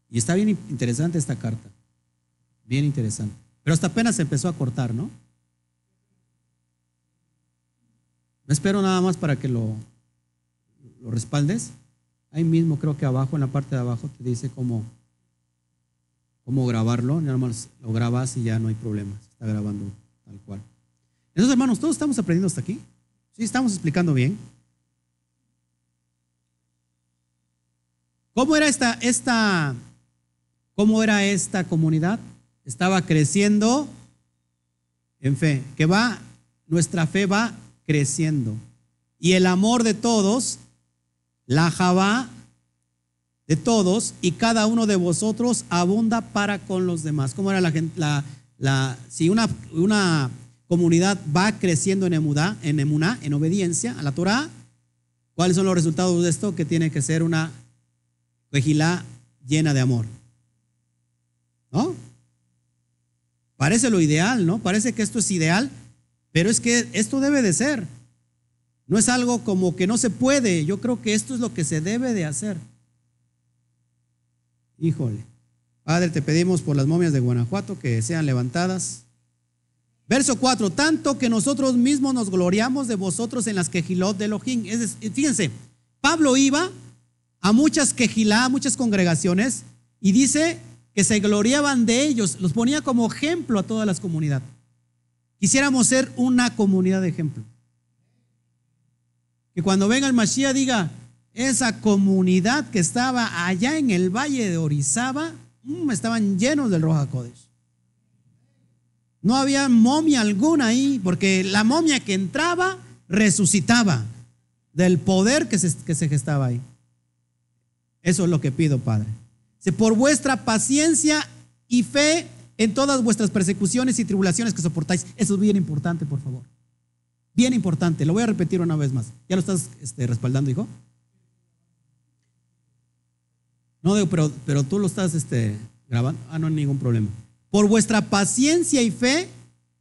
Y está bien interesante esta carta. Bien interesante. Pero hasta apenas se empezó a cortar, ¿no? Me espero nada más para que lo, respaldes. Ahí mismo creo que abajo, en la parte de abajo, te dice cómo, cómo grabarlo. Nada más lo grabas y ya no hay problema. Está grabando tal cual. Entonces, hermanos, todos estamos aprendiendo hasta aquí. Sí, estamos explicando bien. ¿Cómo era esta, esta, cómo era esta comunidad? estaba creciendo en fe, que va, nuestra fe va creciendo. Y el amor de todos, la Jabá de todos y cada uno de vosotros abunda para con los demás. ¿Cómo era la gente? La, la, si una, comunidad va creciendo en emudá, en emuná, en obediencia a la Torah, ¿cuáles son los resultados de esto? Que tiene que ser una vejilá llena de amor. ¿No? Parece lo ideal, ¿no? Parece que esto es ideal, pero es que esto debe de ser. No es algo como que no se puede. Yo creo que esto es lo que se debe de hacer. Híjole. Padre, te pedimos por las momias de Guanajuato que sean levantadas. Verso 4, tanto que nosotros mismos nos gloriamos de vosotros en las quejilot de Elohim. fíjense, Pablo iba a muchas quejilá, muchas congregaciones, y dice que se gloriaban de ellos, los ponía como ejemplo a toda la comunidad. Quisiéramos ser una comunidad de ejemplo. Que cuando venga el Mashiach diga, esa comunidad que estaba allá en el valle de Orizaba, estaban llenos del Roja Kodesh. No había momia alguna ahí, porque la momia que entraba resucitaba del poder que se, que se gestaba ahí. Eso es lo que pido, Padre por vuestra paciencia y fe en todas vuestras persecuciones y tribulaciones que soportáis. Eso es bien importante, por favor. Bien importante. Lo voy a repetir una vez más. ¿Ya lo estás este, respaldando, hijo? No, digo, pero, pero tú lo estás este, grabando. Ah, no hay ningún problema. Por vuestra paciencia y fe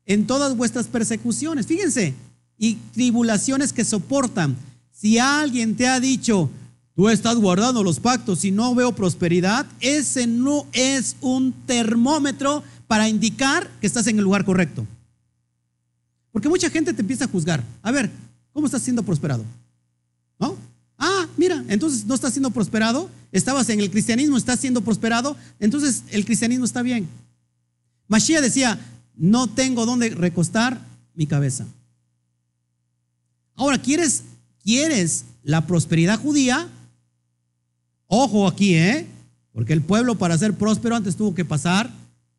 en todas vuestras persecuciones. Fíjense, y tribulaciones que soportan. Si alguien te ha dicho, Tú estás guardando los pactos y no veo prosperidad. Ese no es un termómetro para indicar que estás en el lugar correcto. Porque mucha gente te empieza a juzgar. A ver, ¿cómo estás siendo prosperado? Mira, entonces no estás siendo prosperado. Estabas en el cristianismo, estás siendo prosperado. Entonces el cristianismo está bien. Mashiach decía, no tengo dónde recostar mi cabeza. Ahora, ¿quieres, quieres la prosperidad judía? Ojo aquí, ¿eh? Porque el pueblo para ser próspero antes tuvo que pasar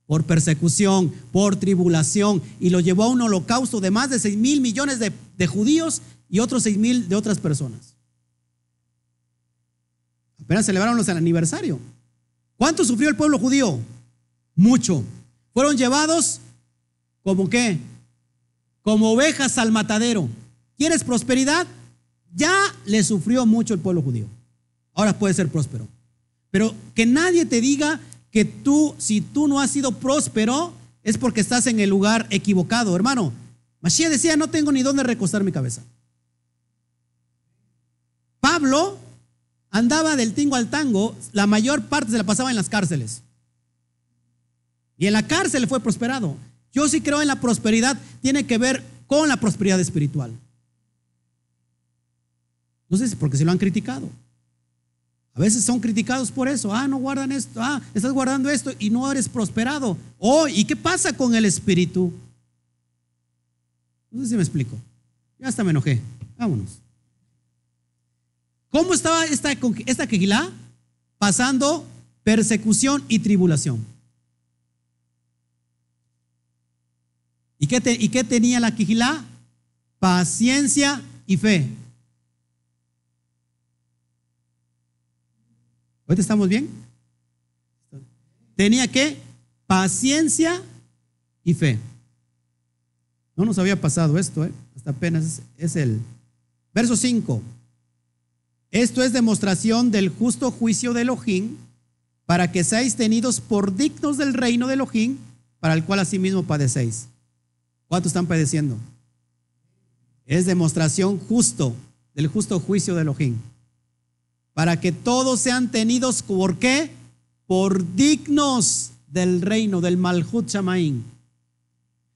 por persecución, por tribulación, y lo llevó a un holocausto de más de 6 mil millones de, de judíos y otros 6 mil de otras personas. Apenas celebraron el aniversario. ¿Cuánto sufrió el pueblo judío? Mucho. Fueron llevados como qué? Como ovejas al matadero. ¿Quieres prosperidad? Ya le sufrió mucho el pueblo judío. Ahora puede ser próspero. Pero que nadie te diga que tú, si tú no has sido próspero, es porque estás en el lugar equivocado, hermano. Mashiach decía, no tengo ni dónde recostar mi cabeza. Pablo andaba del tingo al tango, la mayor parte se la pasaba en las cárceles. Y en la cárcel fue prosperado. Yo sí creo en la prosperidad, tiene que ver con la prosperidad espiritual. No sé si porque se lo han criticado. A veces son criticados por eso. Ah, no guardan esto. Ah, estás guardando esto y no eres prosperado. Oh, ¿y qué pasa con el espíritu? No sé si me explico. Ya hasta me enojé. Vámonos. ¿Cómo estaba esta, esta? Pasando persecución y tribulación. ¿Y qué, ¿Y qué tenía la quejilá? Paciencia y fe. ¿Ahorita estamos bien? Tenía que paciencia y fe. No nos había pasado esto, ¿eh? hasta apenas es el verso 5. Esto es demostración del justo juicio de Elohim para que seáis tenidos por dignos del reino de Elohim, para el cual asimismo padecéis. ¿Cuántos están padeciendo? Es demostración justo del justo juicio de Elohim para que todos sean tenidos, ¿por qué? Por dignos del reino, del Malhut Shamaín.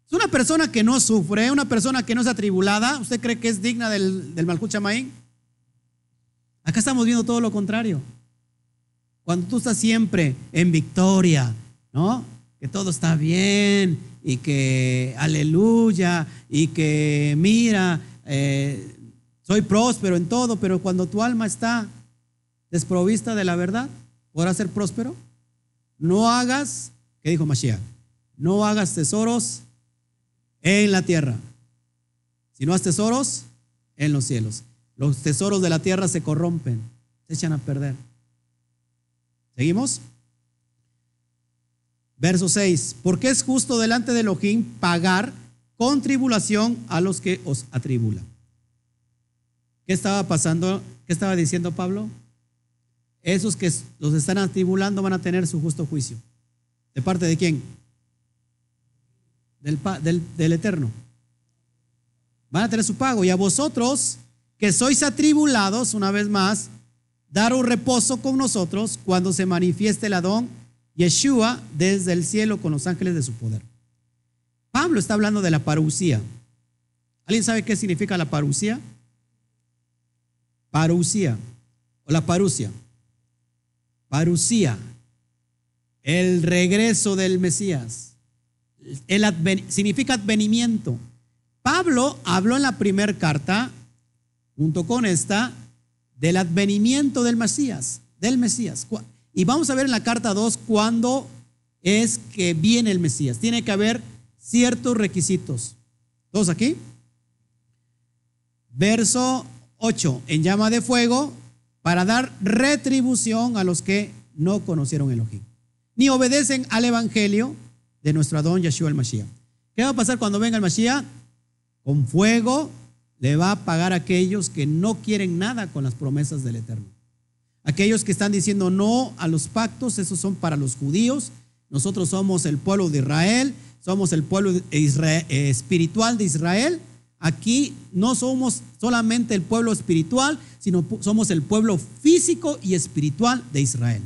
Es una persona que no sufre, una persona que no es atribulada, ¿usted cree que es digna del, del Malhut Shamaín? Acá estamos viendo todo lo contrario. Cuando tú estás siempre en victoria, ¿no? Que todo está bien y que aleluya y que mira, eh, soy próspero en todo, pero cuando tu alma está desprovista de la verdad, podrá ser próspero. No hagas, ¿qué dijo Mashiach? No hagas tesoros en la tierra, sino haz tesoros en los cielos. Los tesoros de la tierra se corrompen, se echan a perder. ¿Seguimos? Verso 6. Porque es justo delante de Elohim pagar con tribulación a los que os atribulan. ¿Qué estaba pasando? ¿Qué estaba diciendo Pablo? Esos que los están atribulando van a tener su justo juicio. ¿De parte de quién? Del, del, Eterno. Van a tener su pago. Y a vosotros, que sois atribulados, una vez más, dar un reposo con nosotros cuando se manifieste el Adón Yeshua desde el cielo con los ángeles de su poder. Pablo está hablando de la parucía. ¿Alguien sabe qué significa la parucía? Parucía o la parucia. Parucía, el regreso del Mesías. El significa advenimiento. Pablo habló en la primera carta, junto con esta, del advenimiento del Mesías, del Mesías. Y vamos a ver en la carta 2 cuándo es que viene el Mesías. Tiene que haber ciertos requisitos. ¿Todos aquí? Verso 8. En llama de fuego, para dar retribución a los que no conocieron Elohim, ni obedecen al evangelio de nuestro Adón Yeshua el Mashiach. ¿Qué va a pasar cuando venga el Mashiach? Con fuego le va a pagar a aquellos que no quieren nada con las promesas del Eterno. Aquellos que están diciendo no a los pactos, esos son para los judíos. Nosotros somos el pueblo de Israel, somos el pueblo eh, espiritual de Israel Aquí no somos solamente el pueblo espiritual, sino somos el pueblo físico y espiritual de Israel.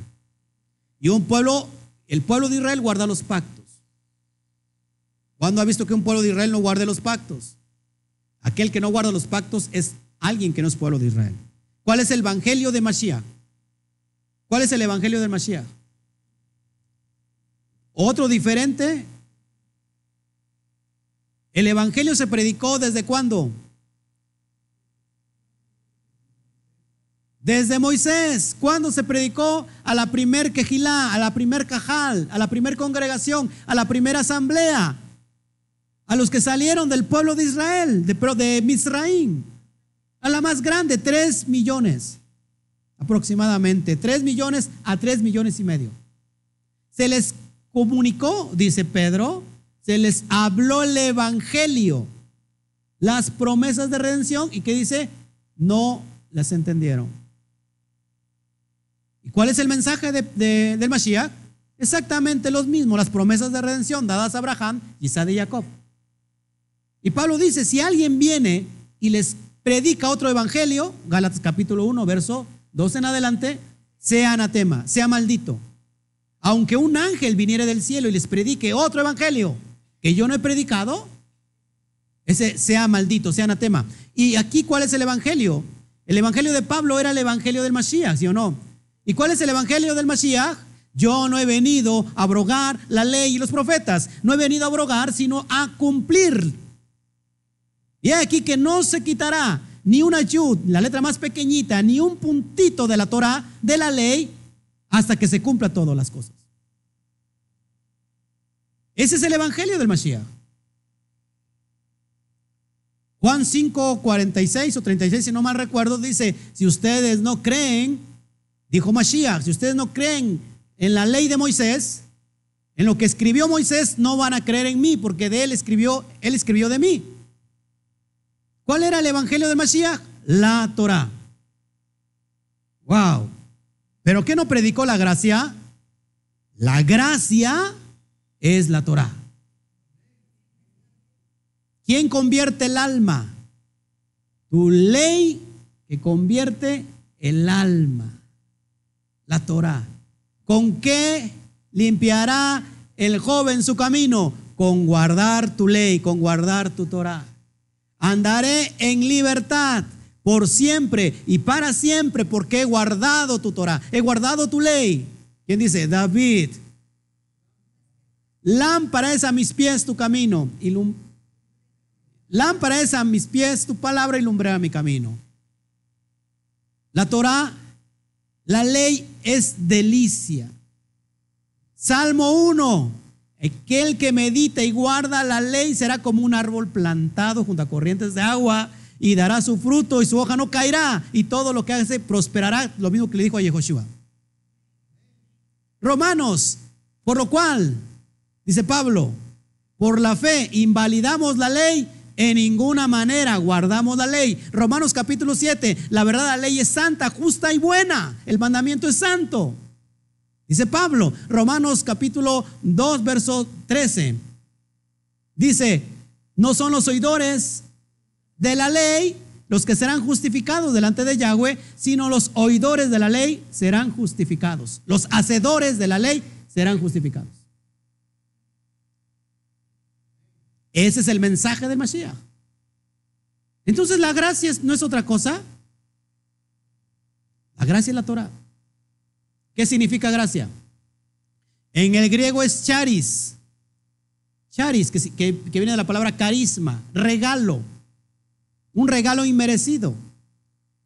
Y un pueblo, el pueblo de Israel guarda los pactos. ¿Cuándo ha visto que un pueblo de Israel no guarde los pactos? Aquel que no guarda los pactos es alguien que no es pueblo de Israel. ¿Cuál es el evangelio de Mashiach? ¿Cuál es el evangelio de Mashiach? Otro diferente ¿El Evangelio se predicó desde cuándo? Desde Moisés, cuando se predicó a la primer quejilá, a la primer cajal, a la primer congregación, a la primera asamblea, a los que salieron del pueblo de Israel, de, de Misraín, a la más grande, tres millones aproximadamente, tres millones a tres millones y medio. Se les comunicó, dice Pedro, se les habló el Evangelio, las promesas de redención y que dice, no las entendieron. ¿Y cuál es el mensaje de, del Mashiach? Exactamente los mismos, las promesas de redención dadas a Abraham, Isaac y Jacob. Y Pablo dice, si alguien viene y les predica otro evangelio, Gálatas capítulo 1, verso 2 en adelante, sea anatema, sea maldito. Aunque un ángel viniera del cielo y les predique otro evangelio que yo no he predicado, ese sea maldito, sea anatema. ¿Y aquí cuál es el evangelio? El evangelio de Pablo era el evangelio del Mashiach, ¿sí o no? ¿Y cuál es el evangelio del Mashiach? Yo no he venido a abrogar la ley y los profetas. No he venido a abrogar, sino a cumplir. Y aquí que no se quitará ni una yud, la letra más pequeñita, ni un puntito de la Torah, de la ley, hasta que se cumpla todas las cosas. Ese es el evangelio del Mashiach. Juan 5, 46 o 36, si no mal recuerdo, dice, si ustedes no creen, Dijo Mashiach, si ustedes no creen en la ley de Moisés, en lo que escribió Moisés, no van a creer en mí, porque de él escribió, él escribió de mí. ¿Cuál era el evangelio de Mashiach? La Torah. Wow. ¿Pero qué no predicó la gracia? La gracia es la Torah. ¿Quién convierte el alma? Tu ley que convierte el alma la Torah. ¿Con qué limpiará el joven su camino? Con guardar tu ley, con guardar tu Torah. Andaré en libertad por siempre y para siempre porque he guardado tu Torah, he guardado tu ley. ¿Quién dice? David. Lámpara es a mis pies tu camino. Y Lámpara es a mis pies tu palabra y lumbrera mi camino. La Torah la ley es delicia. Salmo 1. Aquel que medita y guarda la ley será como un árbol plantado junto a corrientes de agua y dará su fruto y su hoja no caerá y todo lo que hace prosperará, lo mismo que le dijo a Yehoshua. Romanos, por lo cual, dice Pablo, por la fe invalidamos la ley en ninguna manera guardamos la ley. Romanos capítulo 7, la verdad la ley es santa, justa y buena. El mandamiento es santo. Dice Pablo, Romanos capítulo 2, verso 13. Dice, no son los oidores de la ley los que serán justificados delante de Yahweh, sino los oidores de la ley serán justificados. Los hacedores de la ley serán justificados. Ese es el mensaje de Mashiach. Entonces la gracia no es otra cosa. La gracia es la Torah. ¿Qué significa gracia? En el griego es charis. Charis, que, viene de la palabra carisma, regalo. Un regalo inmerecido.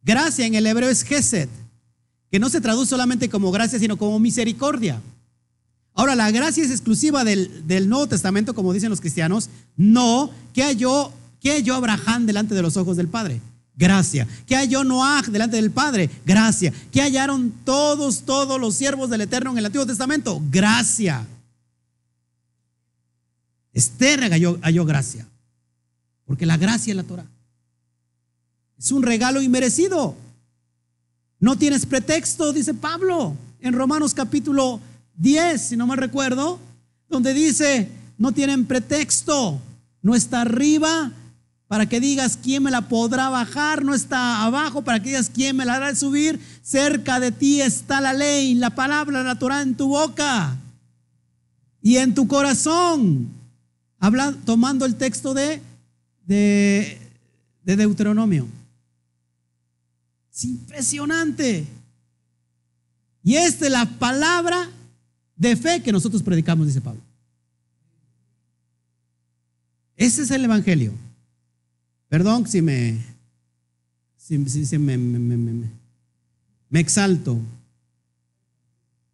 Gracia en el hebreo es gesed, que no se traduce solamente como gracia, sino como misericordia. Ahora, la gracia es exclusiva del, Nuevo Testamento, como dicen los cristianos. No, que halló, que halló Abraham delante de los ojos del Padre. Gracia. Que halló Noah delante del Padre. Gracia. Que hallaron todos, todos los siervos del Eterno en el Antiguo Testamento. Gracia. Esther halló, halló gracia. Porque la gracia es la Torah. Es un regalo inmerecido. No tienes pretexto, dice Pablo en Romanos capítulo 10, si no me recuerdo, donde dice, no tienen pretexto, no está arriba para que digas quién me la podrá bajar, no está abajo para que digas quién me la hará subir, cerca de ti está la ley, la palabra, la Torah en tu boca y en tu corazón. Habla, tomando el texto de, de, de Deuteronomio. Es impresionante. Y esta es la palabra de fe que nosotros predicamos, dice Pablo. Ese es el Evangelio. Perdón si me... Si, me, me exalto.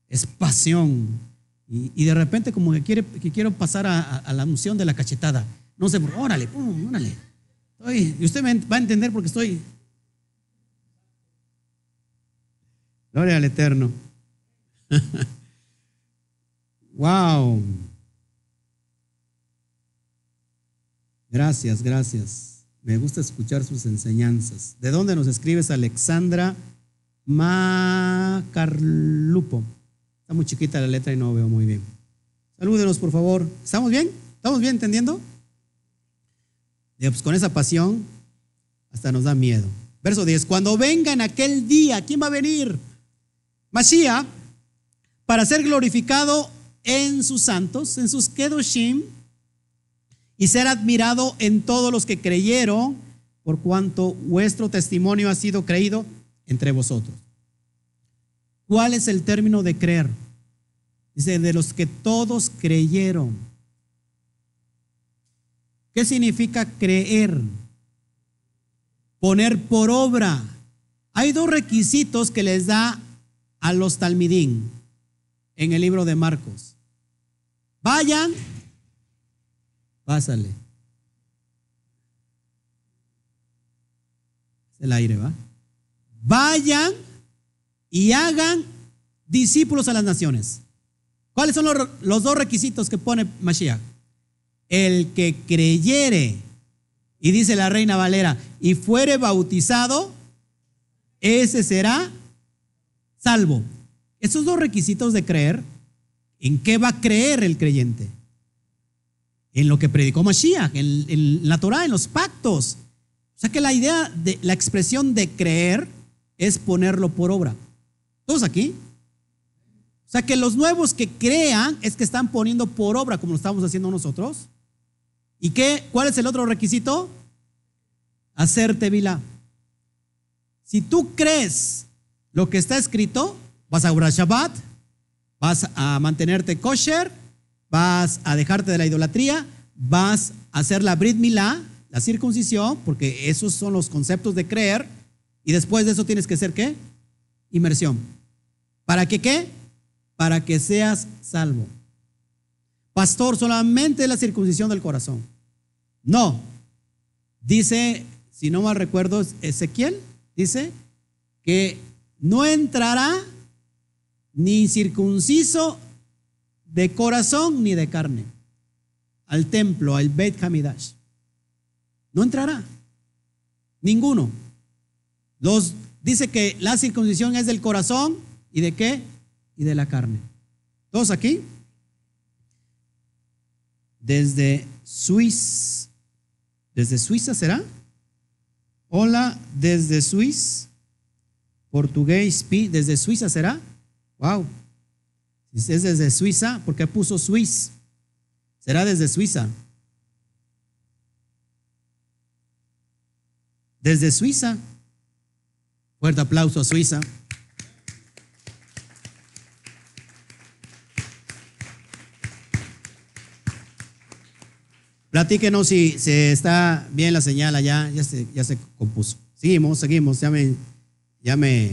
Es pasión. Y, de repente como que, que quiero pasar a, la unción de la cachetada. No sé, órale, pum, órale. Y usted va a entender porque estoy... Gloria al Eterno. wow. Gracias, gracias. Me gusta escuchar sus enseñanzas. ¿De dónde nos escribes, Alexandra Macarlupo? Está muy chiquita la letra y no veo muy bien. Salúdenos, por favor. ¿Estamos bien? ¿Estamos bien entendiendo? Pues con esa pasión hasta nos da miedo. Verso 10. Cuando venga en aquel día, ¿quién va a venir? Mashiach, para ser glorificado en sus santos, en sus kedoshim, y ser admirado en todos los que creyeron, por cuanto vuestro testimonio ha sido creído entre vosotros. ¿Cuál es el término de creer? Dice, de los que todos creyeron. ¿Qué significa creer? Poner por obra. Hay dos requisitos que les da a los talmidín en el libro de Marcos. Vayan, pásale. El aire, ¿va? Vayan y hagan discípulos a las naciones. ¿Cuáles son los, los dos requisitos que pone Mashiach? El que creyere, y dice la reina Valera, y fuere bautizado, ese será salvo. Esos dos requisitos de creer, ¿en qué va a creer el creyente? En lo que predicó Mashiach, en, la Torah, en los pactos. O sea que la idea de la expresión de creer es ponerlo por obra. ¿Todos aquí? O sea que los nuevos que crean es que están poniendo por obra como lo estamos haciendo nosotros. ¿Y qué? ¿Cuál es el otro requisito? Hacerte vilá. Si tú crees lo que está escrito, vas a obrar Shabbat, vas a mantenerte kosher, vas a dejarte de la idolatría, vas a hacer la Brit Milá, la circuncisión, porque esos son los conceptos de creer, y después de eso tienes que hacer qué? Inmersión. ¿Para que qué? Para que seas salvo. Pastor, solamente la circuncisión del corazón. No. Dice, si no mal recuerdo, Ezequiel, dice que no entrará ni circunciso de corazón ni de carne al templo, al Beit Hamidash. No entrará. Ninguno. Los, dice que la circuncisión es del corazón y de qué? Y de la carne. ¿Todos aquí? Desde Suiza. ¿Desde Suiza será? Hola, desde Suiza. Portugués, pi, desde Suiza será? Wow. Es desde Suiza, ¿por qué puso Suiza? Será desde Suiza. Desde Suiza. Fuerte aplauso a Suiza. Platíquenos si, si está bien la señal allá, ya se, ya se compuso. Seguimos, seguimos, ya me, ya me,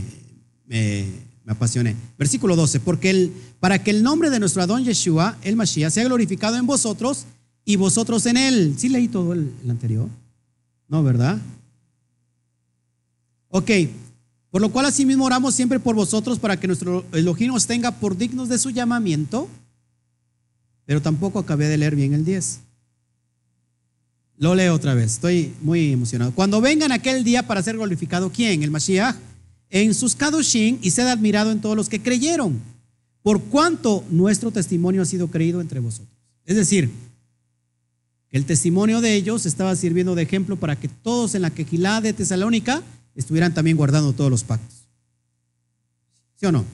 me, me apasioné. Versículo 12, porque el, para que el nombre de nuestro Adón Yeshua, el Mashiach, sea glorificado en vosotros y vosotros en él. ¿Sí leí todo el, anterior? No, ¿verdad? Ok, por lo cual asimismo oramos siempre por vosotros para que nuestro Elohim os tenga por dignos de su llamamiento, pero tampoco acabé de leer bien el 10. Lo leo otra vez, estoy muy emocionado. Cuando vengan aquel día para ser glorificado, ¿quién? El Mashiach, en sus Kadoshim y sed admirado en todos los que creyeron, por cuanto nuestro testimonio ha sido creído entre vosotros. Es decir, el testimonio de ellos estaba sirviendo de ejemplo para que todos en la quejilá de Tesalónica estuvieran también guardando todos los pactos. ¿Sí o no?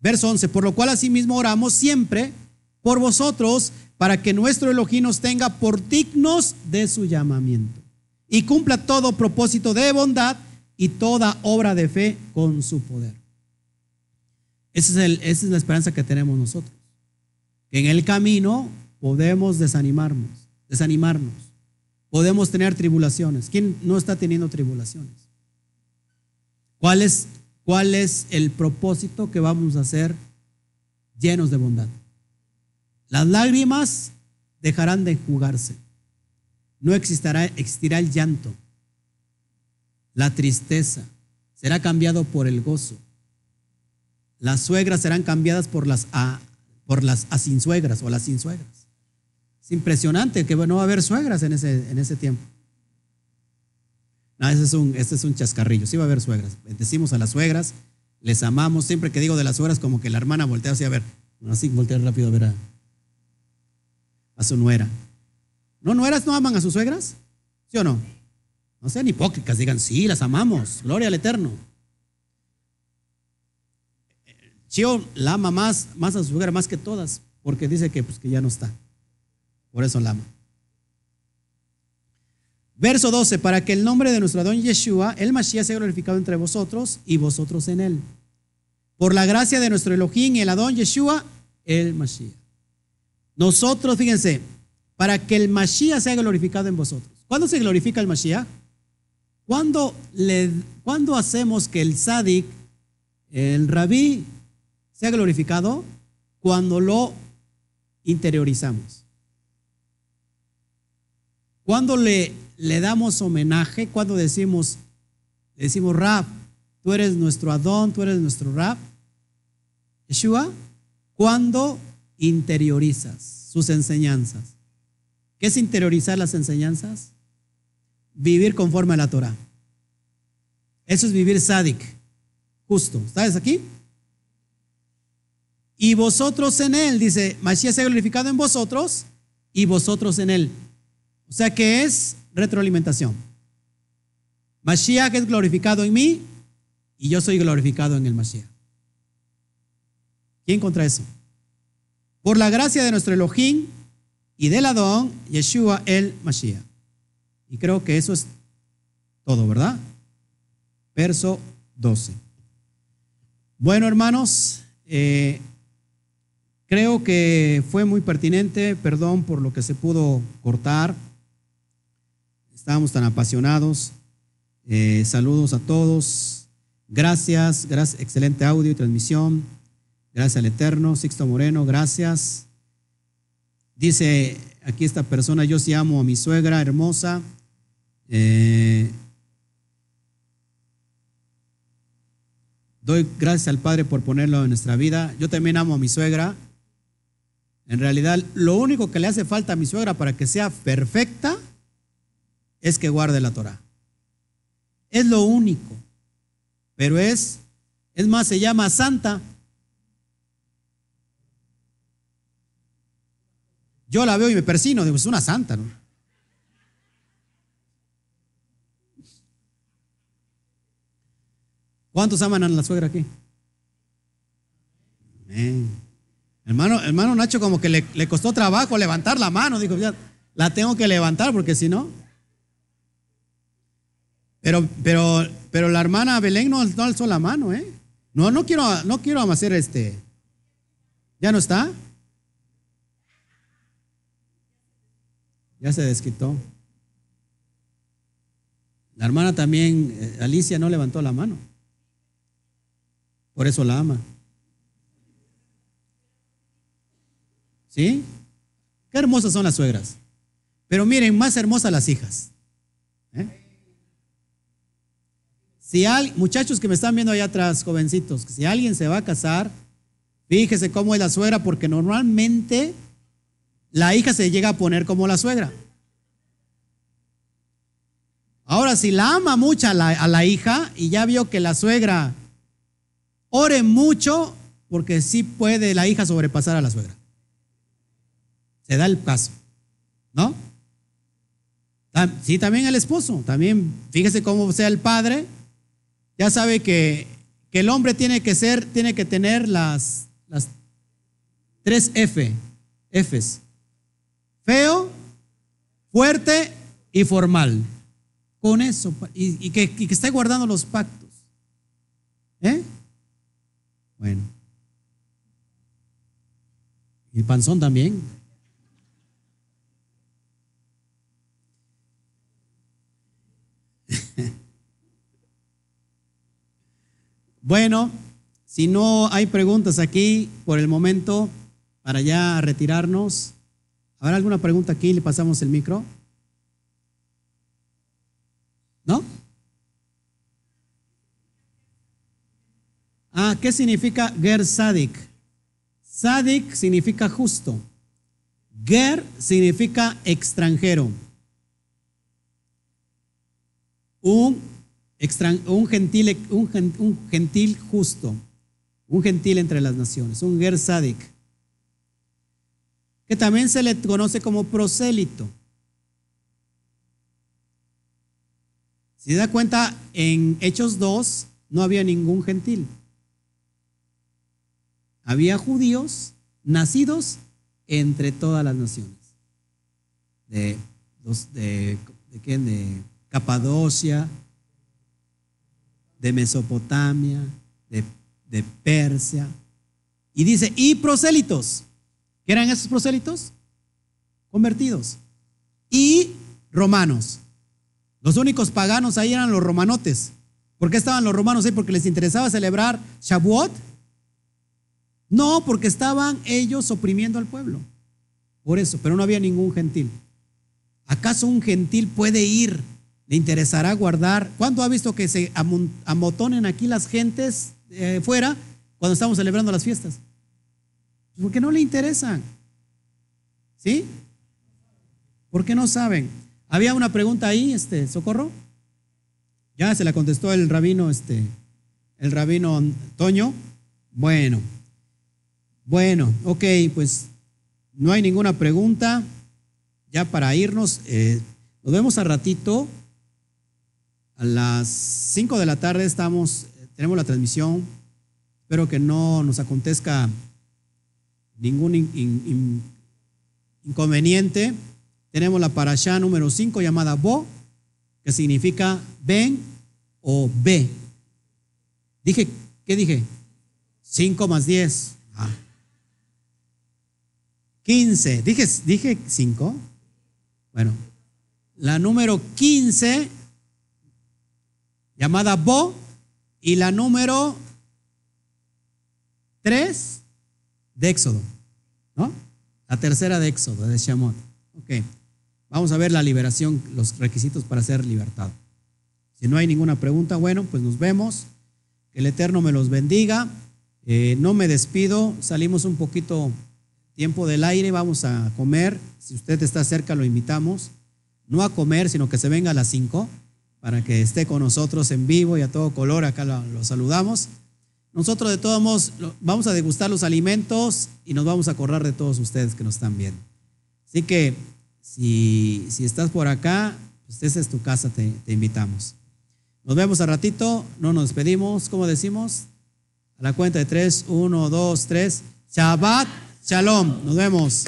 Verso 11, por lo cual asimismo oramos siempre por vosotros para que nuestro Elohim nos tenga por dignos de su llamamiento y cumpla todo propósito de bondad y toda obra de fe con su poder. Esa es, la esperanza que tenemos nosotros. Que en el camino podemos desanimarnos, desanimarnos. Podemos tener tribulaciones. ¿Quién no está teniendo tribulaciones? ¿Cuál es cuál es el propósito que vamos a hacer llenos de bondad. Las lágrimas dejarán de jugarse. No existirá, existirá el llanto. La tristeza será cambiado por el gozo. Las suegras serán cambiadas por las, a, por las asinsuegras o las sin suegras. Es impresionante que no va a haber suegras en ese, en ese tiempo. No, ese es, un, este es un chascarrillo. Sí va a haber suegras. Bendecimos a las suegras, les amamos. Siempre que digo de las suegras, como que la hermana voltea así a ver. Así voltea rápido a ver a, a su nuera. ¿No nueras no aman a sus suegras? ¿Sí o no? No sean hipócritas, digan, sí, las amamos. Gloria al Eterno. Chio la ama más, más a su suegra, más que todas, porque dice que, pues, que ya no está. Por eso la ama. Verso 12, para que el nombre de nuestro don Yeshua, el Mashiach, sea glorificado entre vosotros y vosotros en él. Por la gracia de nuestro Elohim el Adón Yeshua, el Mashiach. Nosotros, fíjense, para que el Mashiach sea glorificado en vosotros. ¿Cuándo se glorifica el Mashiach? ¿Cuándo, le, ¿Cuándo hacemos que el Sadik, el Rabí, sea glorificado? Cuando lo interiorizamos. Cuando le, le damos homenaje, cuando decimos, le decimos Rab, tú eres nuestro Adón, tú eres nuestro Rab, Yeshua, cuando interiorizas sus enseñanzas. ¿Qué es interiorizar las enseñanzas? Vivir conforme a la Torah. Eso es vivir sádic, justo. ¿Estás aquí? Y vosotros en él, dice, Mashiach sea glorificado en vosotros y vosotros en él. O sea que es retroalimentación. Mashiach es glorificado en mí y yo soy glorificado en el Mashiach. ¿Quién contra eso? Por la gracia de nuestro Elohim y del Adón, Yeshua el Mashiach. Y creo que eso es todo, ¿verdad? Verso 12. Bueno, hermanos, eh, creo que fue muy pertinente, perdón por lo que se pudo cortar. Estábamos tan apasionados. Eh, saludos a todos. Gracias, gracias, excelente audio y transmisión. Gracias al Eterno. Sixto Moreno, gracias. Dice aquí esta persona, yo sí amo a mi suegra hermosa. Eh, doy gracias al Padre por ponerlo en nuestra vida. Yo también amo a mi suegra. En realidad, lo único que le hace falta a mi suegra para que sea perfecta es que guarde la Torah. Es lo único. Pero es, es más, se llama santa. Yo la veo y me persino, digo, es una santa, ¿no? ¿Cuántos aman a la suegra aquí? Hermano, hermano Nacho como que le, le, costó trabajo levantar la mano, dijo, ya la tengo que levantar porque si no... Pero, pero, pero la hermana Belén no, no, alzó la mano, ¿eh? No, no quiero, no quiero hacer este. ¿Ya no está? Ya se desquitó. La hermana también, eh, Alicia, no levantó la mano. Por eso la ama. ¿Sí? Qué hermosas son las suegras. Pero miren, más hermosas las hijas. ¿Eh? Si hay, muchachos que me están viendo allá atrás, jovencitos, si alguien se va a casar, fíjese cómo es la suegra, porque normalmente la hija se llega a poner como la suegra. Ahora, si la ama mucho a la, hija y ya vio que la suegra ore mucho, porque sí puede la hija sobrepasar a la suegra. Se da el paso, ¿no? Sí, también el esposo, también fíjese cómo sea el padre, ya sabe que, que el hombre tiene que ser, tiene que tener las, las tres F, Fs. Feo, fuerte y formal. Con eso, y, que, y esté guardando los pactos. ¿Eh? Bueno. Y el panzón también. Bueno, si no hay preguntas aquí por el momento, para ya retirarnos, ¿habrá alguna pregunta aquí? Le pasamos el micro. ¿No? Ah, ¿qué significa Ger Sadik? Sadik significa justo. Ger significa extranjero. Un, un, gentil, un, un, gentil justo. Un gentil entre las naciones. Un Ger Sadik. Que también se le conoce como prosélito. Si se da cuenta, en Hechos 2 no había ningún gentil había judíos nacidos entre todas las naciones. De, de, quién? de Capadocia, de Mesopotamia, de, de Persia. Y dice, y prosélitos. ¿Qué eran esos prosélitos? Convertidos. Y romanos. Los únicos paganos ahí eran los romanotes. ¿Por qué estaban los romanos ahí? Porque les interesaba celebrar Shavuot no, porque estaban ellos oprimiendo al pueblo. Por eso, pero no había ningún gentil. ¿Acaso un gentil puede ir? ¿Le interesará guardar? ¿Cuándo ha visto que se amotonen aquí las gentes eh, fuera cuando estamos celebrando las fiestas? Porque no le interesan. ¿Sí? Porque no saben. Había una pregunta ahí, este, Socorro. Ya se la contestó el rabino, este, el rabino Toño. Bueno, bueno, ok, pues no hay ninguna pregunta. Ya para irnos, eh, nos vemos a ratito. A las 5 de la tarde estamos, tenemos la transmisión. Espero que no nos acontezca ningún inconveniente. Tenemos la parasha número 5 llamada Bo, que significa ven o ve. Dije, ¿qué dije? 5 más 10. Ah. 15. Dije, dije 5. Bueno, la número 15, llamada Bo, y la número 3 de Éxodo. ¿No? La tercera de Éxodo, de Shamot. Ok. Vamos a ver la liberación, los requisitos para ser libertado. Si no hay ninguna pregunta, bueno, pues nos vemos. Que el Eterno me los bendiga. Eh, no me despido. Salimos un poquito tiempo del aire, vamos a comer. Si usted está cerca, lo invitamos. No a comer, sino que se venga a las 5 para que esté con nosotros en vivo y a todo color. Acá lo, saludamos. Nosotros de todos modos vamos a degustar los alimentos y nos vamos a acordar de todos ustedes que nos están viendo. Así que si, si estás por acá, pues esa es tu casa, te, te invitamos. Nos vemos a ratito, no nos despedimos, ¿cómo decimos? A la cuenta de tres, uno, dos, tres. Shabbat Shalom, nos vemos.